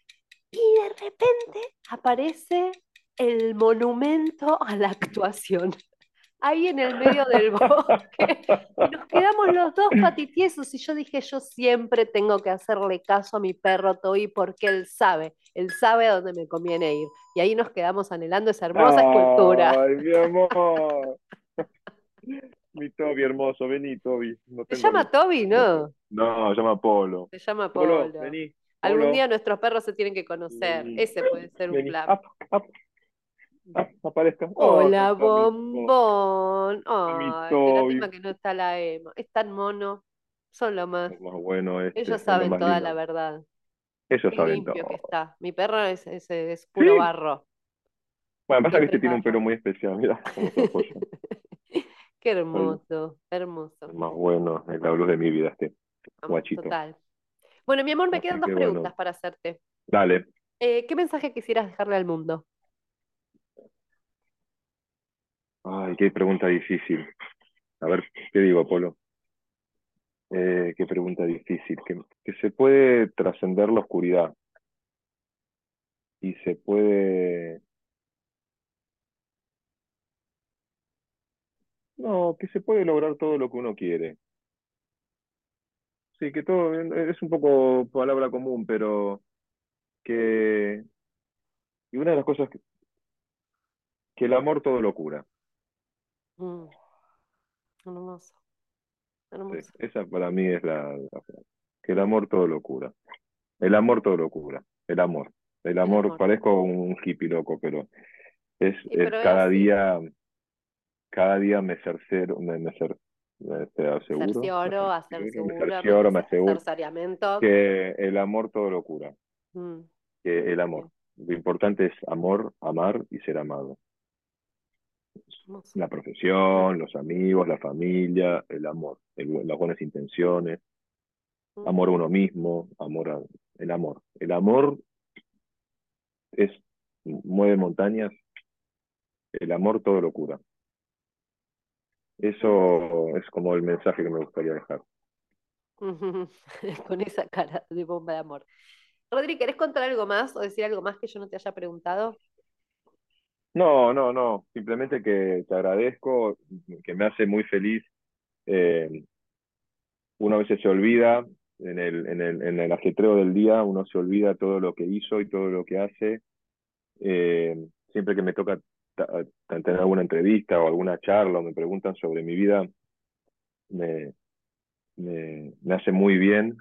y de repente aparece el monumento a la actuación. Ahí en el medio del bosque. Y nos quedamos los dos patitiesos. Y yo dije, yo siempre tengo que hacerle caso a mi perro Toby porque él sabe, él sabe a dónde me conviene ir. Y ahí nos quedamos anhelando esa hermosa escultura. Ay, mi amor. mi Toby hermoso, vení, Toby. se llama Toby, ¿no? No, se llama Polo. Se llama Polo. vení. Algún día nuestros perros se tienen que conocer. Ese puede ser un plan. Aparezca. Hola, bombón. Ay, lástima que no está la Emma. Es tan mono. Son lo más. bueno este, Ellos saben toda la verdad. Ellos saben limpio que está. Mi perro es, es, puro barro. Bueno, pasa que este tiene un pelo muy especial, mira. Qué hermoso, hermoso. más bueno, es la luz de mi vida este guachito. Total. Bueno, mi amor, me quedan dos preguntas para hacerte. Dale. Eh, ¿Qué mensaje quisieras dejarle al mundo? Ay, qué pregunta difícil. A ver, ¿qué digo, Polo? Eh, qué pregunta difícil. Que, que se puede trascender la oscuridad y se puede... No, que se puede lograr todo lo que uno quiere. Sí, que todo es un poco palabra común, pero que... Y una de las cosas que, que el amor todo lo cura. Mm. Hermoso. esa para mí es la, Que el amor todo lo cura. El amor todo lo cura. El amor. El amor, parezco un hippie loco, pero es, es cada día, cada día me cercero, me, me, cer, me, aseguro. hacer me me aseguro que el amor todo lo cura. Mm. Que el amor. Lo importante es amor, amar y ser amado. La profesión, los amigos, la familia, el amor, las buenas intenciones, amor a uno mismo, amor a, el amor. El amor es mueve montañas, el amor todo lo cura. Eso es como el mensaje que me gustaría dejar. Con esa cara de bomba de amor. Rodri, ¿querés contar algo más o decir algo más que yo no te haya preguntado? No, no, no. Simplemente que te agradezco, que me hace muy feliz. Eh, uno a veces se olvida en el, en el, en el ajetreo del día, uno se olvida todo lo que hizo y todo lo que hace. Eh, siempre que me toca tener alguna entrevista o alguna charla o me preguntan sobre mi vida, me, me, me hace muy bien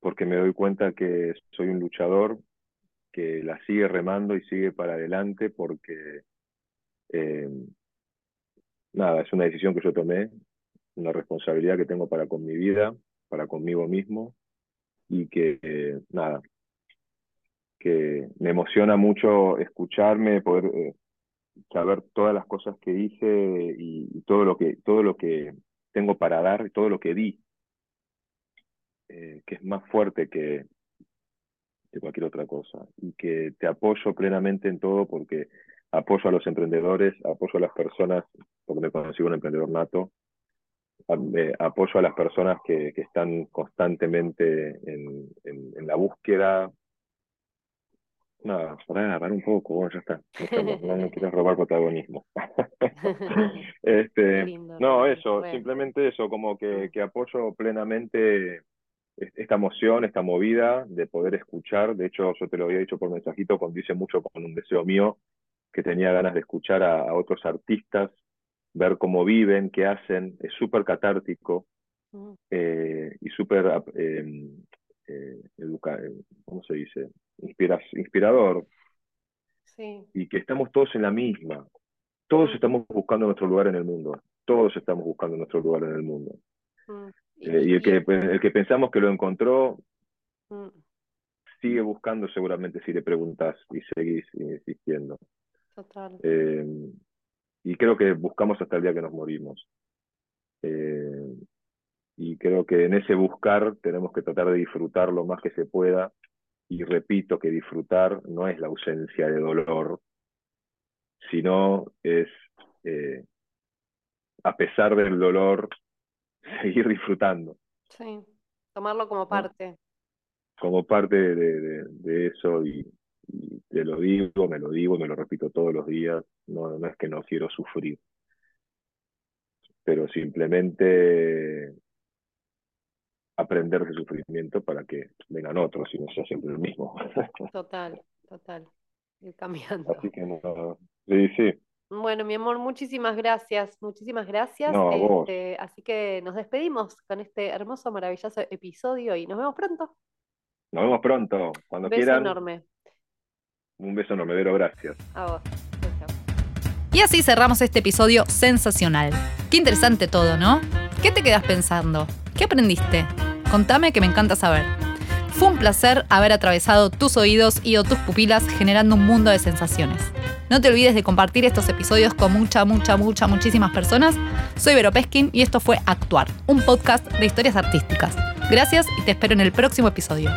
porque me doy cuenta que soy un luchador que la sigue remando y sigue para adelante porque, eh, nada, es una decisión que yo tomé, una responsabilidad que tengo para con mi vida, para conmigo mismo y que, eh, nada, que me emociona mucho escucharme, poder eh, saber todas las cosas que hice y, todo lo que todo lo que tengo para dar, todo lo que di, que es más fuerte que, de cualquier otra cosa. Y que te apoyo plenamente en todo porque apoyo a los emprendedores, apoyo a las personas, porque me consigo un emprendedor nato, apoyo a las personas que, que están constantemente en, en, la búsqueda. Nada, para agarrar un poco, bueno, ya está. No, no, quiero robar protagonismo. este, no, eso, simplemente eso, como que, que apoyo plenamente esta emoción, esta movida de poder escuchar. De hecho, yo te lo había dicho por mensajito, condice mucho con un deseo mío, que tenía ganas de escuchar a, otros artistas, ver cómo viven, qué hacen. Es súper catártico mm. eh, y súper em, eh, ¿cómo se dice? inspirador. Sí. Y que estamos todos en la misma. Todos mm. estamos buscando nuestro lugar en el mundo. Todos estamos buscando nuestro lugar en el mundo. Eh, y el que, pues, el que pensamos que lo encontró mm. sigue buscando seguramente si le preguntas y seguís insistiendo. Total. Eh, y creo que buscamos hasta el día que nos morimos. Eh, y creo que en ese buscar tenemos que tratar de disfrutar lo más que se pueda. Y repito que disfrutar no es la ausencia de dolor, sino es, a pesar del dolor, seguir disfrutando. Sí, tomarlo como parte. Como parte de, de, eso y, te lo digo, me lo digo, me lo repito todos los días, no, no es que no quiero sufrir, pero simplemente aprender ese sufrimiento para que vengan otros y no sea siempre el mismo. Total, total. Ir cambiando. Así que no, sí, sí. Bueno, mi amor, muchísimas gracias, muchísimas gracias. Este, así que nos despedimos con este hermoso, maravilloso episodio y nos vemos pronto. Nos vemos pronto, cuando beso quieran. enorme. Un beso enorme, Vero, gracias. A vos. Y así cerramos este episodio sensacional. Qué interesante todo, ¿no? ¿Qué te quedas pensando? ¿Qué aprendiste? Contame que me encanta saber. Fue un placer haber atravesado tus oídos y o tus pupilas generando un mundo de sensaciones. No te olvides de compartir estos episodios con mucha, mucha, mucha, muchísimas personas. Soy Vero Peskin y esto fue Actuar, un podcast de historias artísticas. Gracias y te espero en el próximo episodio.